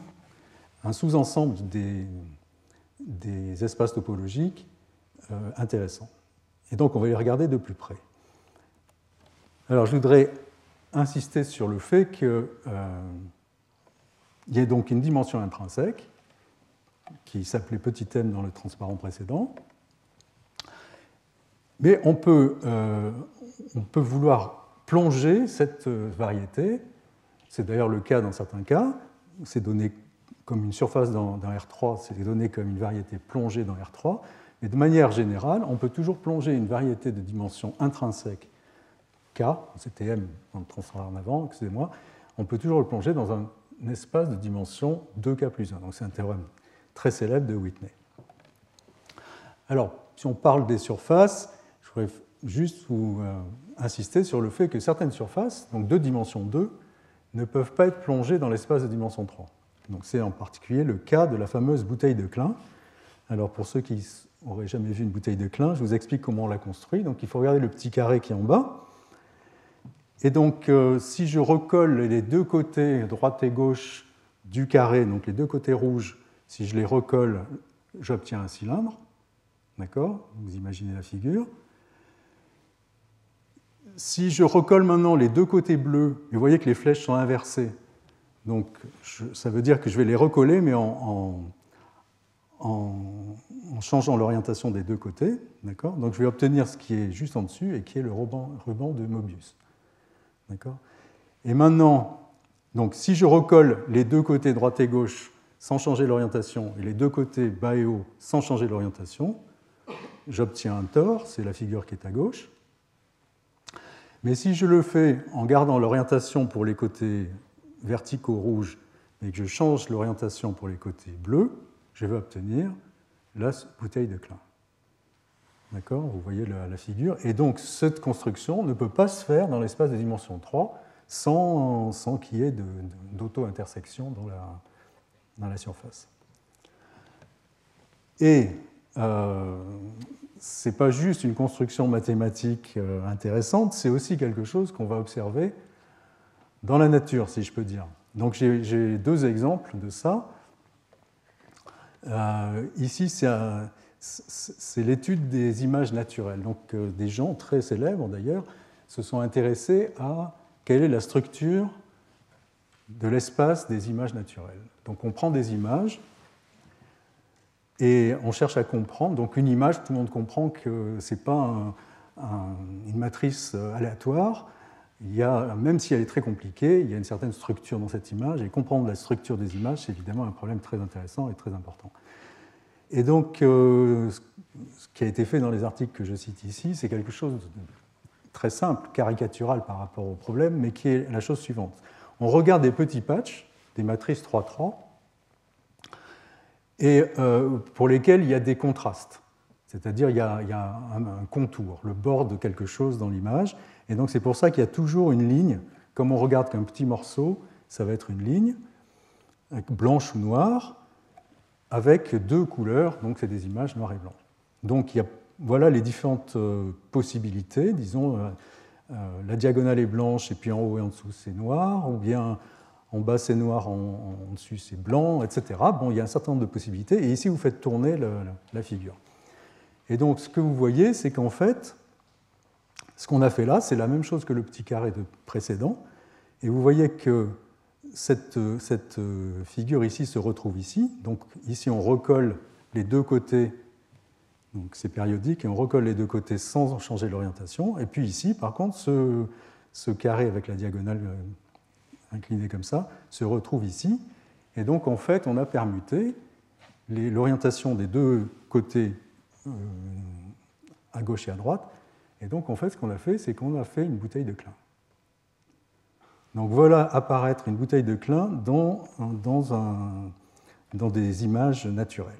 ensemble des, espaces topologiques euh, intéressants. Et donc on va les regarder de plus près. Alors je voudrais insister sur le fait qu'il euh, y a donc une dimension intrinsèque qui s'appelait petit m dans le transparent précédent. Mais on peut, euh, on peut vouloir plonger cette variété c'est d'ailleurs le cas dans certains cas. C'est donné comme une surface dans, R3, c'est donné comme une variété plongée dans R3. Mais de manière générale, on peut toujours plonger une variété de dimension intrinsèque K, c'était M dans le transfert en avant, excusez-moi, on peut toujours le plonger dans un, espace de dimension 2K plus 1. Donc c'est un théorème très célèbre de Whitney. Alors, si on parle des surfaces, je voudrais juste vous euh, insister sur le fait que certaines surfaces, donc deux dimensions 2, ne peuvent pas être plongés dans l'espace de dimension 3. Donc c'est en particulier le cas de la fameuse bouteille de Klein. Alors pour ceux qui n'auraient jamais vu une bouteille de Klein, je vous explique comment on la construit. Donc il faut regarder le petit carré qui est en bas. Et donc euh, si je recolle les deux côtés, droite et gauche, du carré, donc les deux côtés rouges, si je les recolle, j'obtiens un cylindre. D'accord? Vous imaginez la figure si je recolle maintenant les deux côtés bleus, vous voyez que les flèches sont inversées. Donc ça veut dire que je vais les recoller, mais en, changeant l'orientation des deux côtés. Donc je vais obtenir ce qui est juste en dessus et qui est le ruban, de Mobius. Et maintenant, donc, si je recolle les deux côtés droite et gauche sans changer l'orientation et les deux côtés bas et haut sans changer l'orientation, j'obtiens un tore, c'est la figure qui est à gauche. Mais si je le fais en gardant l'orientation pour les côtés verticaux rouges et que je change l'orientation pour les côtés bleus, je vais obtenir la bouteille de Klein. D'accord Vous voyez la, figure. Et donc, cette construction ne peut pas se faire dans l'espace de dimension 3 sans, sans qu'il y ait d'auto-intersection dans la, dans la surface. Et euh, ce n'est pas juste une construction mathématique euh, intéressante, c'est aussi quelque chose qu'on va observer dans la nature, si je peux dire. Donc j'ai deux exemples de ça. Euh, ici, c'est l'étude des images naturelles. Donc euh, des gens très célèbres d'ailleurs se sont intéressés à quelle est la structure de l'espace des images naturelles. Donc on prend des images et on cherche à comprendre. Donc une image, tout le monde comprend que ce n'est pas une matrice euh, aléatoire. Il y a, même si elle est très compliquée, il y a une certaine structure dans cette image. Et comprendre la structure des images, c'est évidemment un problème très intéressant et très important. Et donc, euh, ce qui a été fait dans les articles que je cite ici, c'est quelque chose de très simple, caricatural par rapport au problème, mais qui est la chose suivante. On regarde des petits patchs, des matrices 3-3, et euh, pour lesquels il y a des contrastes. C'est-à-dire il y a, un, contour, le bord de quelque chose dans l'image. Et donc c'est pour ça qu'il y a toujours une ligne. Comme on regarde qu'un petit morceau, ça va être une ligne, blanche ou noire, avec deux couleurs, donc c'est des images noires et blanc. Donc il y a, voilà les différentes euh, possibilités. Disons, euh, la diagonale est blanche et puis en haut et en dessous c'est noir, ou bien en bas c'est noir, en, dessus c'est blanc, etc. Bon, il y a un certain nombre de possibilités, et ici vous faites tourner la figure. Et donc ce que vous voyez, c'est qu'en fait, ce qu'on a fait là, c'est la même chose que le petit carré de précédent, et vous voyez que cette, cette figure ici se retrouve ici, donc ici on recolle les deux côtés, donc c'est périodique, et on recolle les deux côtés sans changer l'orientation, et puis ici, par contre, ce, carré avec la diagonale incliné comme ça, se retrouve ici. Et donc, en fait, on a permuté l'orientation des deux côtés euh, à gauche et à droite. Et donc, en fait, ce qu'on a fait, c'est qu'on a fait une bouteille de Klein. Donc voilà apparaître une bouteille de Klein dans, des images naturelles.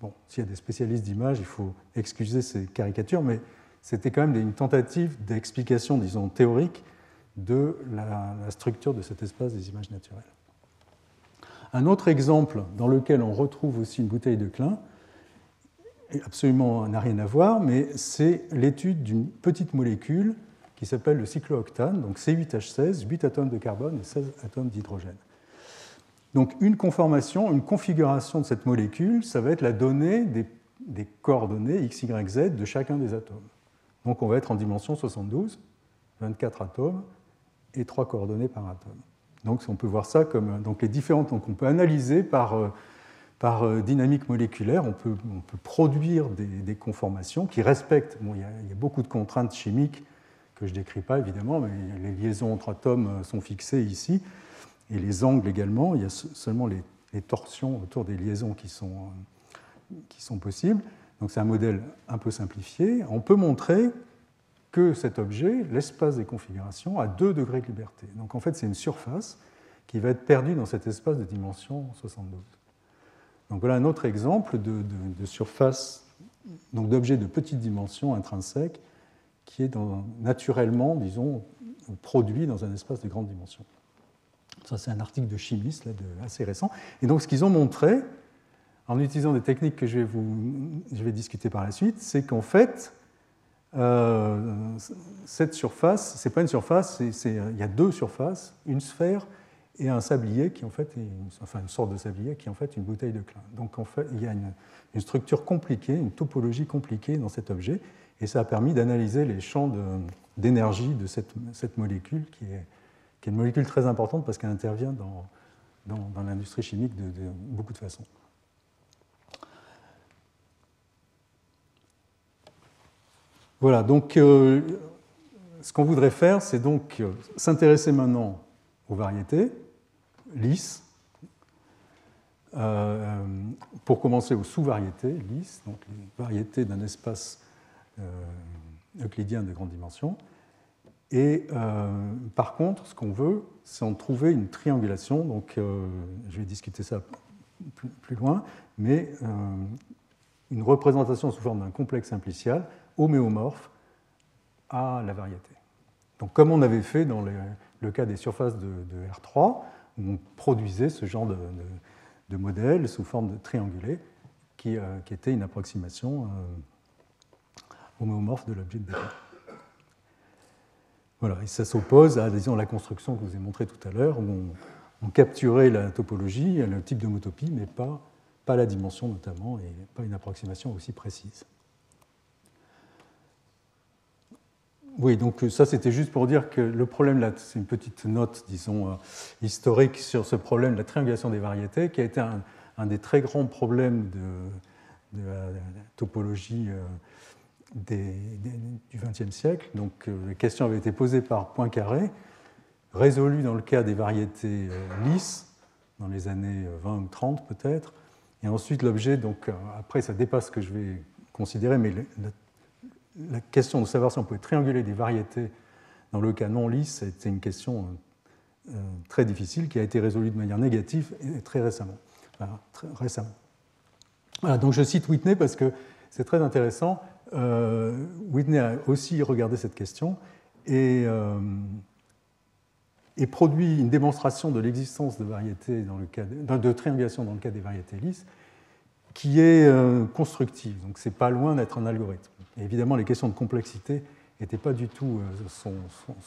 Bon, s'il y a des spécialistes d'images, il faut excuser ces caricatures, mais c'était quand même une tentative d'explication, disons, théorique de la, la, structure de cet espace des images naturelles. Un autre exemple dans lequel on retrouve aussi une bouteille de Klein, absolument n'a rien à voir, mais c'est l'étude d'une petite molécule qui s'appelle le cyclooctane, donc C8H16, 8 atomes de carbone et 16 atomes d'hydrogène. Donc une conformation, une configuration de cette molécule, ça va être la donnée des, coordonnées x, y, z de chacun des atomes. Donc on va être en dimension 72, 24 atomes et 3 coordonnées par atome. Donc on peut voir ça comme donc les différentes, donc on peut analyser par, euh, par euh, dynamique moléculaire, on peut, on peut produire des, conformations qui respectent, bon, il y a beaucoup de contraintes chimiques que je ne décris pas évidemment, mais les liaisons entre atomes euh, sont fixées ici, et les angles également, il y a seulement les, torsions autour des liaisons qui sont, qui sont possibles. Donc c'est un modèle un peu simplifié. On peut montrer que cet objet, l'espace des configurations, a 2 degrés de liberté. Donc en fait, c'est une surface qui va être perdue dans cet espace de dimension 72. Donc voilà un autre exemple de, de, surface, donc d'objet de petite dimension intrinsèque, qui est naturellement, disons, produit dans un espace de grande dimension. Ça, c'est un article de chimiste là, assez récent. Et donc, ce qu'ils ont montré, en utilisant des techniques que je vais, vous, je vais discuter par la suite, c'est qu'en fait, euh, cette surface, c'est pas une surface, il y a deux surfaces, une sphère et un sablier qui en fait une, enfin une sorte de sablier qui est en fait une bouteille de Klein. Donc en fait, il y a une structure compliquée, une topologie compliquée dans cet objet, et ça a permis d'analyser les champs d'énergie de cette, molécule qui est, une molécule très importante parce qu'elle intervient dans, l'industrie chimique de, beaucoup de façons. Voilà, donc euh, ce qu'on voudrait faire, c'est donc euh, s'intéresser maintenant aux variétés lisses. Euh, pour commencer aux sous-variétés lisses, donc les variétés d'un espace euclidien de grande dimension. Et euh, par contre, ce qu'on veut, c'est en trouver une triangulation. Donc, euh, je vais discuter ça plus, loin, mais une représentation sous forme d'un complexe simplicial homéomorphe à la variété. Donc, comme on avait fait dans le cas des surfaces de, de, R3, où on produisait ce genre de, modèle sous forme de triangulé, qui, euh, qui était une approximation euh, homéomorphe de l'objet de départ. Voilà, et ça s'oppose à disons, la construction que je vous ai montrée tout à l'heure, où on, capturait la topologie, le type d'homotopie, mais pas, pas la dimension notamment, et pas une approximation aussi précise. Oui, donc ça c'était juste pour dire que le problème, là, c'est une petite note, disons, euh, historique sur ce problème de la triangulation des variétés, qui a été un, un des très grands problèmes de, de la, topologie euh, des, des, du XXe siècle. Donc euh, les questions avaient été posées par Poincaré, résolues dans le cas des variétés lisses, dans les années 20 ou 30 peut-être, et ensuite l'objet, donc après ça dépasse ce que je vais considérer, mais la la question de savoir si on pouvait trianguler des variétés dans le cas non lisse, c'était une question euh, très difficile qui a été résolue de manière négative très récemment. Très récemment. Voilà, donc je cite Whitney parce que c'est très intéressant. Euh, Whitney a aussi regardé cette question et, euh, et, produit une démonstration de l'existence de variétés dans le cas de, triangulation dans le cas des variétés lisses qui est euh, constructive. Donc c'est pas loin d'être un algorithme. Évidemment, les questions de complexité n'étaient pas du tout son,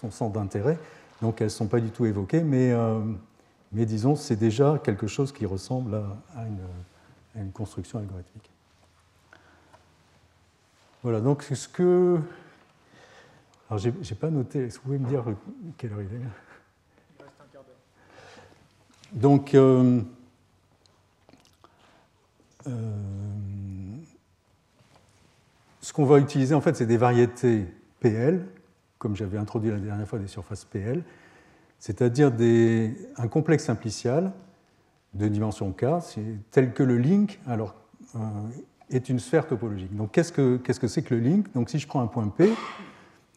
centre d'intérêt, donc elles ne sont pas du tout évoquées, mais, mais disons, c'est déjà quelque chose qui ressemble à une, construction algorithmique. Voilà, donc ce que. Alors, j'ai n'ai pas noté, est-ce que vous pouvez me dire quelle heure il est? Il reste un quart d'heure. Donc. Euh, euh, ce qu'on va utiliser, en fait, c'est des variétés PL, comme j'avais introduit la dernière fois des surfaces PL, c'est-à-dire un complexe simplicial de dimension K, tel que le link, alors, euh, est une sphère topologique. Donc qu'est-ce que c'est -ce que, le link? Donc si je prends un point P,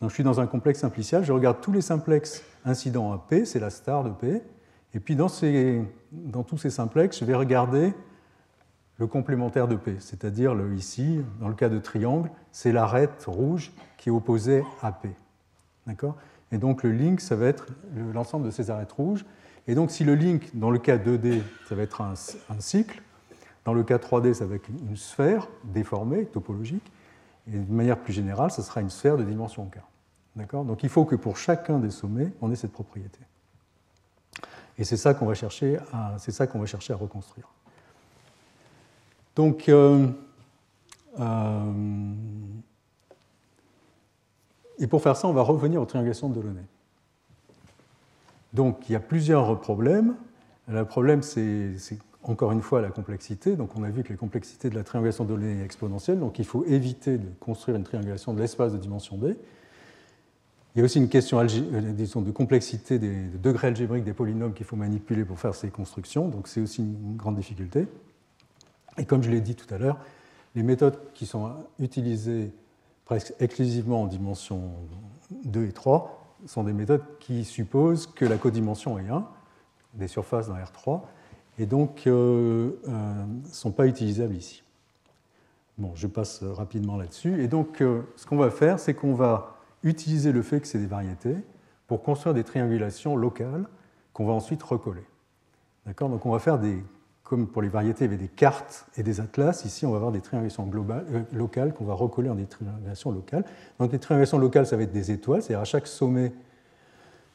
je suis dans un complexe simplicial, je regarde tous les simplexes incidents à P, c'est la star de P, et puis dans, tous ces simplexes, je vais regarder le complémentaire de P, c'est-à-dire ici, dans le cas de triangle, c'est l'arête rouge qui est opposée à P. D'accord? Et donc le link, ça va être l'ensemble de ces arêtes rouges. Et donc si le link, dans le cas 2D, ça va être un, cycle, dans le cas 3D, ça va être une sphère déformée, topologique, et de manière plus générale, ça sera une sphère de dimension K. D'accord? Donc il faut que pour chacun des sommets, on ait cette propriété. Et c'est ça qu'on va chercher qu'on va chercher à reconstruire. Donc, euh, euh, et pour faire ça, on va revenir aux triangulations de Delaunay. Donc, il y a plusieurs problèmes. Le problème, c'est encore une fois la complexité. Donc, on a vu que la complexité de la triangulation de Delaunay est exponentielle. Donc, il faut éviter de construire une triangulation de l'espace de dimension d. Il y a aussi une question euh, de complexité des degrés algébriques des polynômes qu'il faut manipuler pour faire ces constructions. Donc, c'est aussi une grande difficulté. Et comme je l'ai dit tout à l'heure, les méthodes qui sont utilisées presque exclusivement en dimension 2 et 3 sont des méthodes qui supposent que la codimension est 1, des surfaces dans R3, et donc ne euh, euh, sont pas utilisables ici. Bon, je passe rapidement là-dessus. Et donc, euh, ce qu'on va faire, c'est qu'on va utiliser le fait que c'est des variétés pour construire des triangulations locales qu'on va ensuite recoller. D'accord? Donc, on va faire des comme pour les variétés, il y avait des cartes et des atlas. Ici, on va avoir des triangulations globales, locales qu'on va recoller en des triangulations locales. Donc, les triangulations locales, ça va être des étoiles, c'est-à-dire à chaque sommet,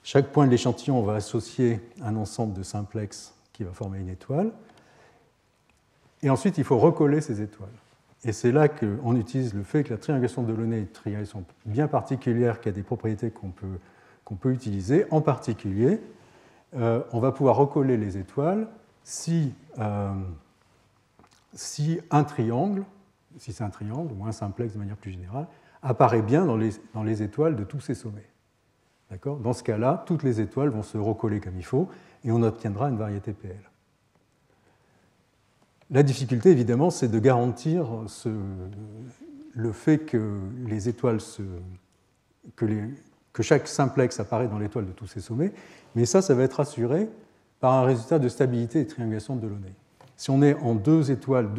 chaque point de l'échantillon, on va associer un ensemble de simplex qui va former une étoile. Et ensuite, il faut recoller ces étoiles. Et c'est là qu'on utilise le fait que la triangulation de Delaunay est une triangulation bien particulière qui a des propriétés qu'on peut, peut utiliser. En particulier, euh, on va pouvoir recoller les étoiles si, euh, si un triangle, si c'est un triangle, ou un simplex de manière plus générale, apparaît bien dans les, dans les étoiles de tous ces sommets. Dans ce cas-là, toutes les étoiles vont se recoller comme il faut et on obtiendra une variété PL. La difficulté, évidemment, c'est de garantir le fait que chaque simplex apparaît dans l'étoile de tous ces sommets, mais ça, ça va être assuré par un résultat de stabilité et triangulation de Delaunay. Si on est en deux étoiles,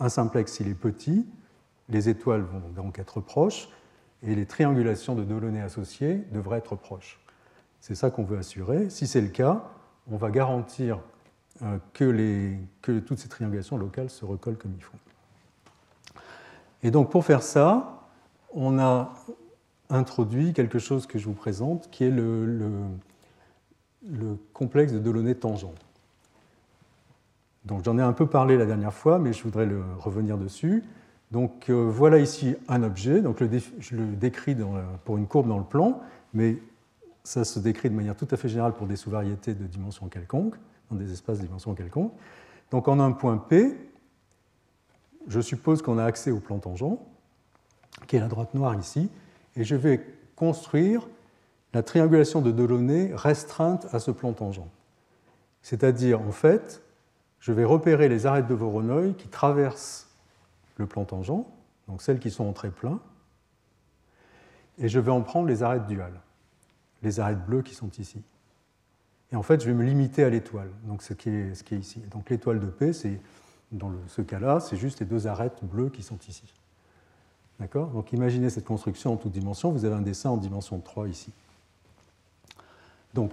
un, simplex s'il est petit, les étoiles vont donc être proches, et les triangulations de Delaunay associées devraient être proches. C'est ça qu'on veut assurer. Si c'est le cas, on va garantir euh, que, toutes ces triangulations locales se recollent comme il faut. Et donc pour faire ça, on a introduit quelque chose que je vous présente, qui est le le complexe de Delaunay tangent. Donc j'en ai un peu parlé la dernière fois, mais je voudrais le revenir dessus. Donc euh, voilà ici un objet, donc je le décris pour une courbe dans le plan, mais ça se décrit de manière tout à fait générale pour des sous-variétés de dimension quelconque, dans des espaces de dimension quelconque. Donc en un point P, je suppose qu'on a accès au plan tangent, qui est la droite noire ici, et je vais construire la triangulation de Delaunay restreinte à ce plan tangent. C'est-à-dire, en fait, je vais repérer les arêtes de Voronoi qui traversent le plan tangent, donc celles qui sont en très plein, et je vais en prendre les arêtes duales, les arêtes bleues qui sont ici. Et en fait, je vais me limiter à l'étoile, donc ce qui, est, ici. Donc l'étoile de P, c'est, dans ce cas-là, c'est juste les deux arêtes bleues qui sont ici. D'accord? Donc imaginez cette construction en toute dimension, vous avez un dessin en dimension 3 ici. Donc,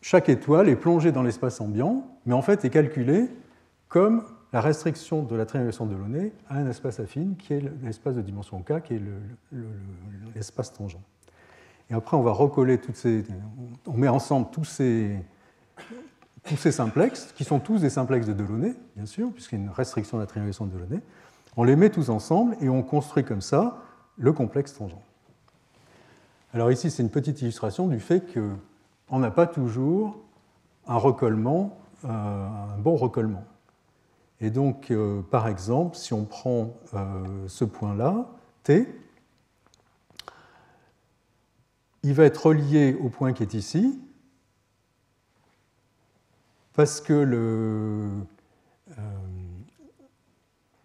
chaque étoile est plongée dans l'espace ambiant, mais en fait est calculée comme la restriction de la triangulation de Delaunay à un espace affine, qui est l'espace de dimension k, qui est l'espace tangent. Et après, on va recoller toutes ces. On met ensemble tous ces, tous ces simplexes, qui sont tous des simplexes de Delaunay, bien sûr, puisqu'il y a une restriction de la triangulation de Delaunay. On les met tous ensemble et on construit comme ça le complexe tangent. Alors ici, c'est une petite illustration du fait que on n'a pas toujours un recollement, euh, un bon recollement. Et donc, euh, par exemple, si on prend euh, ce point-là, T, il va être relié au point qui est ici, parce que le,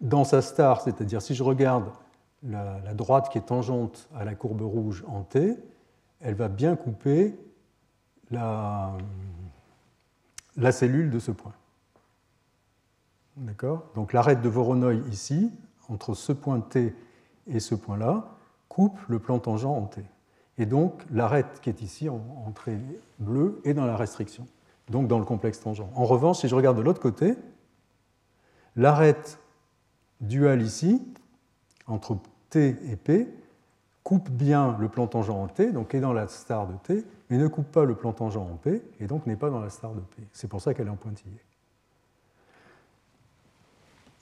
dans sa star, c'est-à-dire si je regarde la, droite qui est tangente à la courbe rouge en T, elle va bien couper la, cellule de ce point. Donc l'arête de Voronoi ici, entre ce point T et ce point-là, coupe le plan tangent en T. Et donc l'arête qui est ici en, trait bleu est dans la restriction, donc dans le complexe tangent. En revanche, si je regarde de l'autre côté, l'arête duale ici, entre T et P, coupe bien le plan tangent en T, donc est dans la star de T, mais ne coupe pas le plan tangent en P, et donc n'est pas dans la star de P. C'est pour ça qu'elle est en pointillé.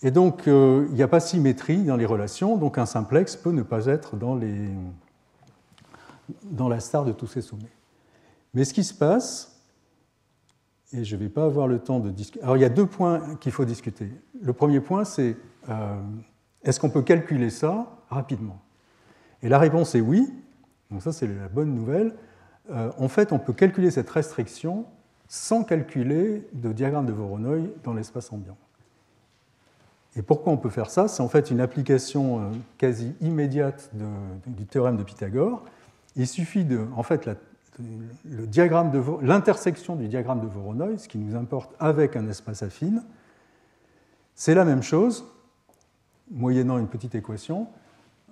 Et donc, euh, il n'y a pas symétrie dans les relations, donc un simplex peut ne pas être dans, les, dans la star de tous ces sommets. Mais ce qui se passe, et je ne vais pas avoir le temps de discuter. Alors, il y a deux points qu'il faut discuter. Le premier point, c'est euh, est-ce qu'on peut calculer ça rapidement? Et la réponse est oui. Donc, ça, c'est la bonne nouvelle. Euh, en fait, on peut calculer cette restriction sans calculer de diagramme de Voronoi dans l'espace ambiant. Et pourquoi on peut faire ça? C'est en fait une application euh, quasi immédiate du théorème de Pythagore. Il suffit de, en fait, l'intersection du diagramme de Voronoi, ce qui nous importe avec un espace affine, c'est la même chose, moyennant une petite équation,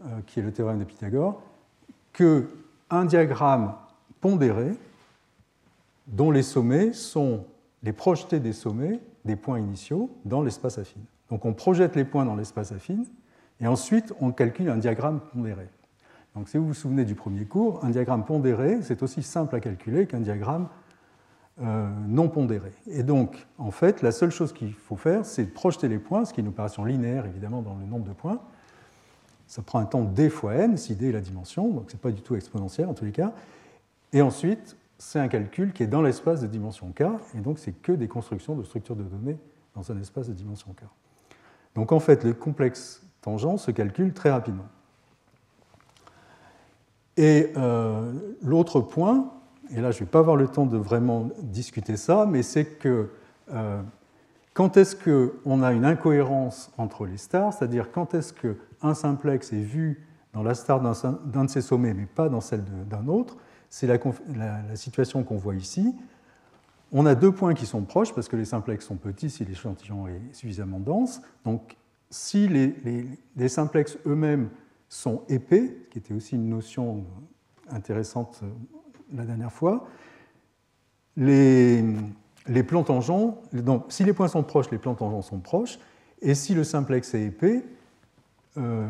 euh, qui est le théorème de Pythagore, que un diagramme pondéré dont les sommets sont les projetés des sommets des points initiaux dans l'espace affine. Donc on projette les points dans l'espace affine et ensuite on calcule un diagramme pondéré. Donc si vous vous souvenez du premier cours, un diagramme pondéré, c'est aussi simple à calculer qu'un diagramme euh, non pondéré. Et donc, en fait, la seule chose qu'il faut faire, c'est projeter les points, ce qui est une opération linéaire, évidemment, dans le nombre de points. Ça prend un temps d fois n, si d est la dimension, donc ce n'est pas du tout exponentiel en tous les cas. Et ensuite, c'est un calcul qui est dans l'espace de dimension k, et donc c'est que des constructions de structures de données dans un espace de dimension k. Donc en fait, le complexe tangent se calcule très rapidement. Et euh, l'autre point, et là je ne vais pas avoir le temps de vraiment discuter ça, mais c'est que euh, quand est-ce qu'on a une incohérence entre les stars, c'est-à-dire quand est-ce qu'un simplex est vu dans la star d'un de ses sommets mais pas dans celle d'un autre, c'est la, situation qu'on voit ici. On a deux points qui sont proches parce que les simplexes sont petits si l'échantillon est suffisamment dense. Donc, si les, les simplex eux-mêmes sont épais, qui était aussi une notion intéressante euh, la dernière fois, les, les plans tangents, donc, si les points sont proches, les plans tangents sont proches, et si le simplex est épais, euh,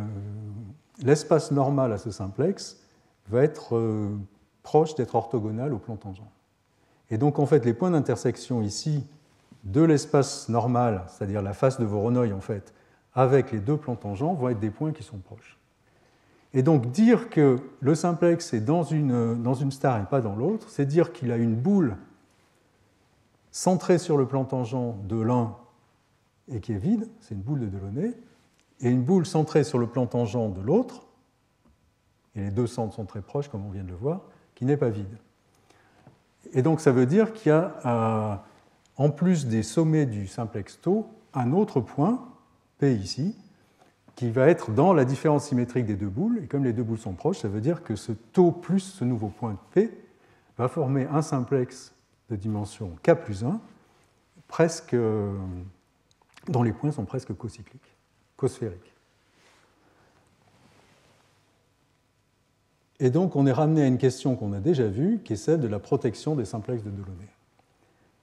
l'espace normal à ce simplex va être euh, proche d'être orthogonal au plan tangent. Et donc, en fait, les points d'intersection ici de l'espace normal, c'est-à-dire la face de Voronoi, en fait, avec les deux plans tangents, vont être des points qui sont proches. Et donc, dire que le simplex est dans une, dans une star et pas dans l'autre, c'est dire qu'il a une boule centrée sur le plan tangent de l'un et qui est vide, c'est une boule de Delaunay, et une boule centrée sur le plan tangent de l'autre, et les deux centres sont très proches, comme on vient de le voir, qui n'est pas vide. Et donc ça veut dire qu'il y a, euh, en plus des sommets du simplex tau, un autre point, P ici, qui va être dans la différence symétrique des deux boules. Et comme les deux boules sont proches, ça veut dire que ce taux plus ce nouveau point P va former un simplex de dimension K plus 1, presque, euh, dont les points sont presque cocycliques, cosphériques. Et donc, on est ramené à une question qu'on a déjà vue, qui est celle de la protection des simplexes de Delaunay.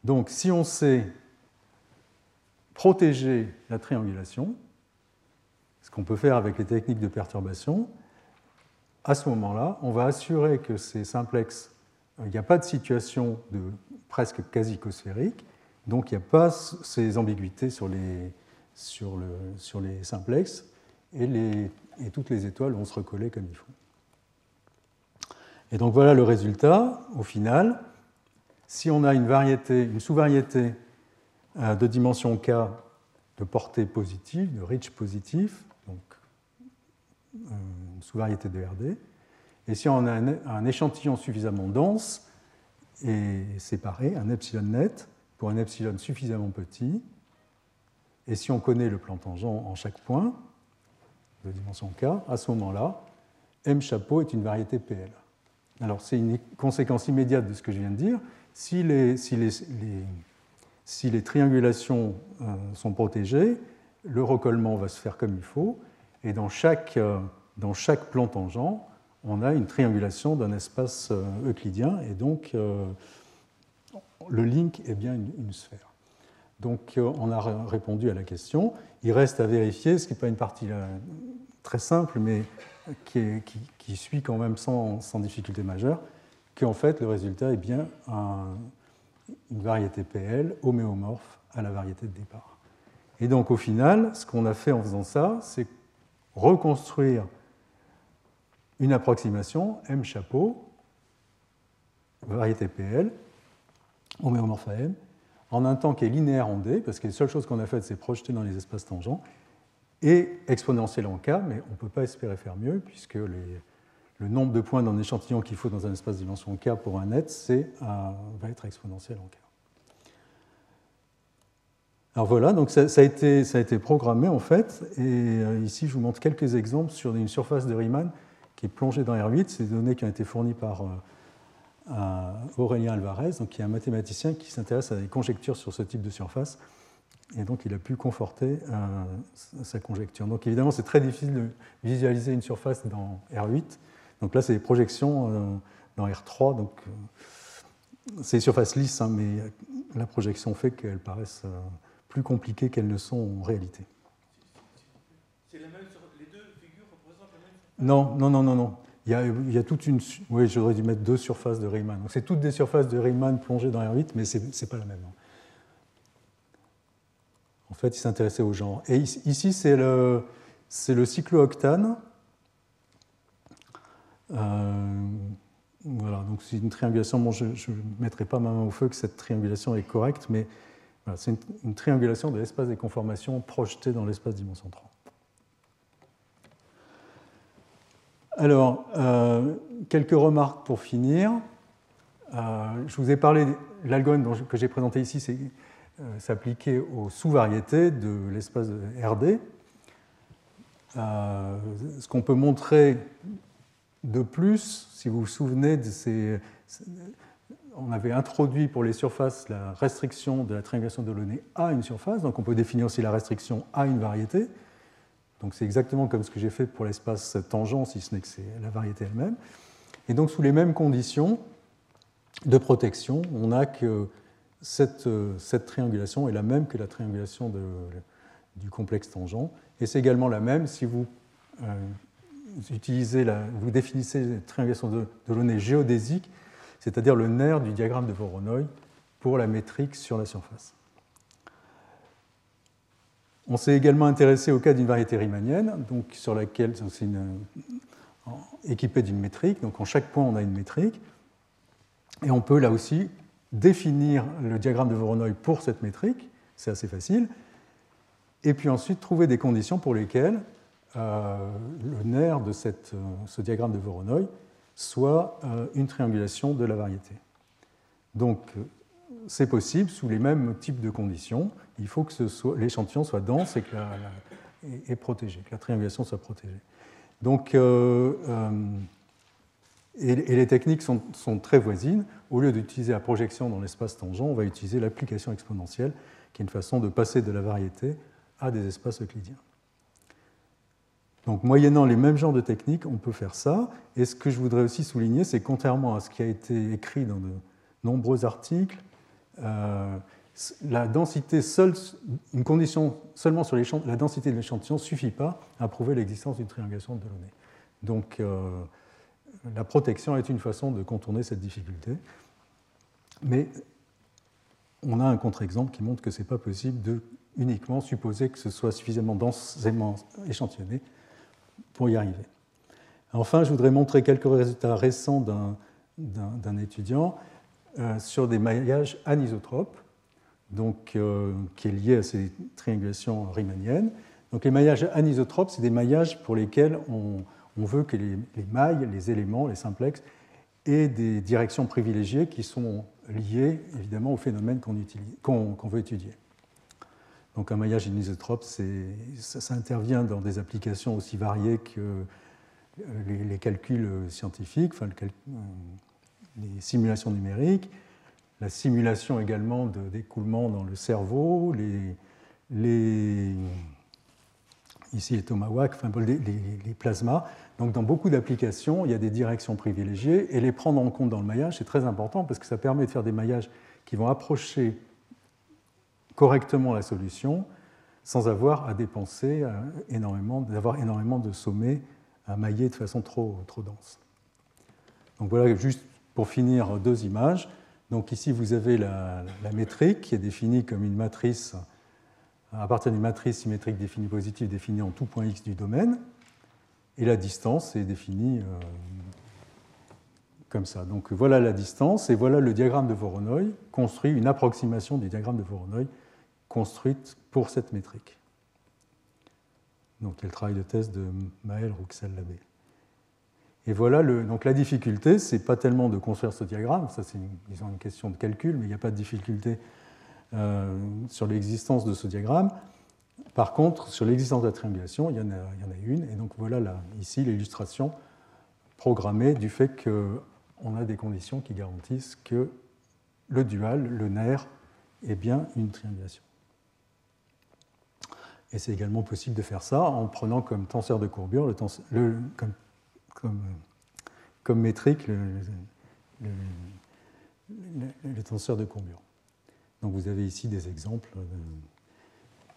Donc, si on sait protéger la triangulation, qu'on peut faire avec les techniques de perturbation, à ce moment-là, on va assurer que ces simplexes, il n'y a pas de situation de presque quasi-cosphérique, donc il n'y a pas ces ambiguïtés sur les, sur le, sur les simplexes, et, les, et toutes les étoiles vont se recoller comme il faut. Et donc voilà le résultat, au final. Si on a une variété, une sous-variété euh, de dimension k de portée positive, de reach positif, euh, une sous-variété de RD, et si on a un, échantillon suffisamment dense et séparé, un epsilon net, pour un epsilon suffisamment petit, Et si on connaît le plan tangent en chaque point de dimension k, à ce moment-là, M chapeau est une variété PL. Alors c'est une conséquence immédiate de ce que je viens de dire. Si les, triangulations euh, sont protégées, le recollement va se faire comme il faut, et dans chaque, euh, dans chaque plan tangent, on a une triangulation d'un espace euh, euclidien, et donc le link est bien une, sphère. Donc on a répondu à la question. Il reste à vérifier, ce qui n'est pas une partie très simple, mais qui, suit quand même sans, difficulté majeure, qu'en fait le résultat est bien une variété PL homéomorphe à la variété de départ. Et donc au final, ce qu'on a fait en faisant ça, c'est reconstruire une approximation M chapeau, variété PL, homéomorphe à M, en un temps qui est linéaire en D, parce que la seule chose qu'on a faite, c'est projeter dans les espaces tangents, et exponentielle en K, mais on ne peut pas espérer faire mieux, puisque le nombre de points dans échantillon qu'il faut dans un espace dimension K pour un net, c'est, va être exponentiel en K. Alors voilà, donc ça, a été, programmé en fait, et euh, ici je vous montre quelques exemples sur une surface de Riemann qui est plongée dans R8. C'est des données qui ont été fournies par euh, Aurélien Alvarez, qui est un mathématicien qui s'intéresse à des conjectures sur ce type de surface. Et donc il a pu conforter euh, sa conjecture. Donc évidemment, c'est très difficile de visualiser une surface dans R8. Donc là, c'est des projections dans R3. Donc c'est des surfaces lisses, hein, mais la projection fait qu'elles paraissent plus compliquées qu'elles ne sont en réalité. C'est la même les deux figures représentent la même Non, non, non, non, non. Il y, a, il y a toute une. Oui, j'aurais dû mettre deux surfaces de Riemann. Donc c'est toutes des surfaces de Riemann plongées dans R8, mais ce n'est pas la même. En fait, il s'intéressait au genre. Et ici, c'est le, c'est le cyclooctane. Euh, voilà, donc c'est une triangulation. Bon, je ne mettrai pas ma main au feu que cette triangulation est correcte, mais c'est une, triangulation de l'espace des conformations projetées dans l'espace dimension 3. Alors, euh, quelques remarques pour finir. Euh, je vous ai parlé l'algorithme que j'ai présenté ici, c'est euh, s'appliquer aux sous-variétés de l'espace RD. Ce qu'on peut montrer de plus, si vous vous souvenez de ces. On avait introduit pour les surfaces la restriction de la triangulation de à une surface, donc on peut définir aussi la restriction à une variété. Donc c'est exactement comme ce que j'ai fait pour l'espace tangent, si ce n'est que c'est la variété elle-même. Et donc sous les mêmes conditions de protection, on a que euh, cette, triangulation est la même que la triangulation du complexe tangent. Et c'est également la même si vous, euh, utilisez vous définissez la triangulation de, de géodésique, c'est-à-dire le nerf du diagramme de Voronoi pour la métrique sur la surface. On s'est également intéressé au cas d'une variété riemannienne, donc sur laquelle c'est équipée d'une métrique. Donc en chaque point, on a une métrique. Et on peut là aussi définir le diagramme de Voronoi pour cette métrique, c'est assez facile, et puis ensuite trouver des conditions pour lesquelles euh, le nerf de euh, ce diagramme de Voronoi soit euh, une triangulation de la variété. Donc c'est possible sous les mêmes types de conditions. Il faut que l'échantillon soit dense et, que et, protégé, que la triangulation soit protégée. Donc et, les techniques sont, très voisines. Au lieu d'utiliser la projection dans l'espace tangent, on va utiliser l'application exponentielle, qui est une façon de passer de la variété à des espaces euclidiens. Donc, moyennant les mêmes genres de techniques, on peut faire ça. Et ce que je voudrais aussi souligner, c'est contrairement à ce qui a été écrit dans de nombreux articles, euh, la densité seule, une condition seulement sur la densité de l'échantillon ne suffit pas à prouver l'existence d'une triangulation de Delaunay. Donc, euh, la protection est une façon de contourner cette difficulté. Mais on a un contre-exemple qui montre que ce n'est pas possible de uniquement supposer que ce soit suffisamment densément échantillonné pour y arriver. Enfin, je voudrais montrer quelques résultats récents d'un étudiant euh, sur des maillages anisotropes, donc, euh, qui est lié à ces triangulations riemanniennes. Donc, les maillages anisotropes, c'est des maillages pour lesquels on, veut que les, mailles, les éléments, les simplexes, aient des directions privilégiées qui sont liées évidemment au phénomène qu'on veut étudier. Donc un maillage anisotrope, ça, intervient dans des applications aussi variées que euh, les, calculs scientifiques, enfin, les simulations numériques, la simulation également d'écoulement dans le cerveau, les, ici les tomahawks, les, plasmas. Donc dans beaucoup d'applications, il y a des directions privilégiées et les prendre en compte dans le maillage, c'est très important parce que ça permet de faire des maillages qui vont approcher correctement la solution sans avoir à dépenser euh, énormément, d'avoir énormément de sommets à mailler de façon trop, trop dense. Donc voilà, juste pour finir, deux images. Donc ici, vous avez la, la métrique qui est définie comme une matrice à partir d'une matrice symétrique définie positive définie en tout point x du domaine. Et la distance est définie euh, comme ça. Donc voilà la distance et voilà le diagramme de Voronoi construit, une approximation du diagramme de Voronoi construite pour cette métrique. Donc il y a le travail de thèse de Maël Rouxel-Labbé. Et voilà, le, donc la difficulté, c'est pas tellement de construire ce diagramme, ça c'est une, une, question de calcul, mais il n'y a pas de difficulté euh, sur l'existence de ce diagramme. Par contre, sur l'existence de la triangulation, il y, en a, une, et donc voilà là, ici l'illustration programmée du fait qu'on a des conditions qui garantissent que le dual, le nerf, est bien une triangulation. Et c'est également possible de faire ça en prenant comme tenseur de courbure, le, comme, comme, comme, métrique le, tenseur de courbure. Donc vous avez ici des exemples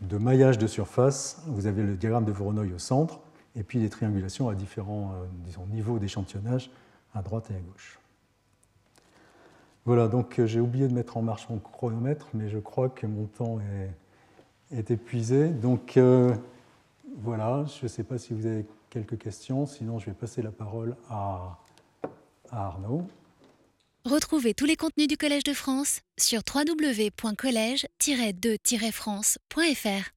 de, maillage de surface. Vous avez le diagramme de Voronoi au centre, et puis des triangulations à différents euh, niveaux d'échantillonnage à droite et à gauche. Voilà, donc euh, j'ai oublié de mettre en marche mon chronomètre, mais je crois que mon temps est, épuisé. Donc euh, voilà, je ne sais pas si vous avez quelques questions, sinon je vais passer la parole à Arnaud. Retrouvez tous les contenus du Collège de France sur www.colège-2-france.fr.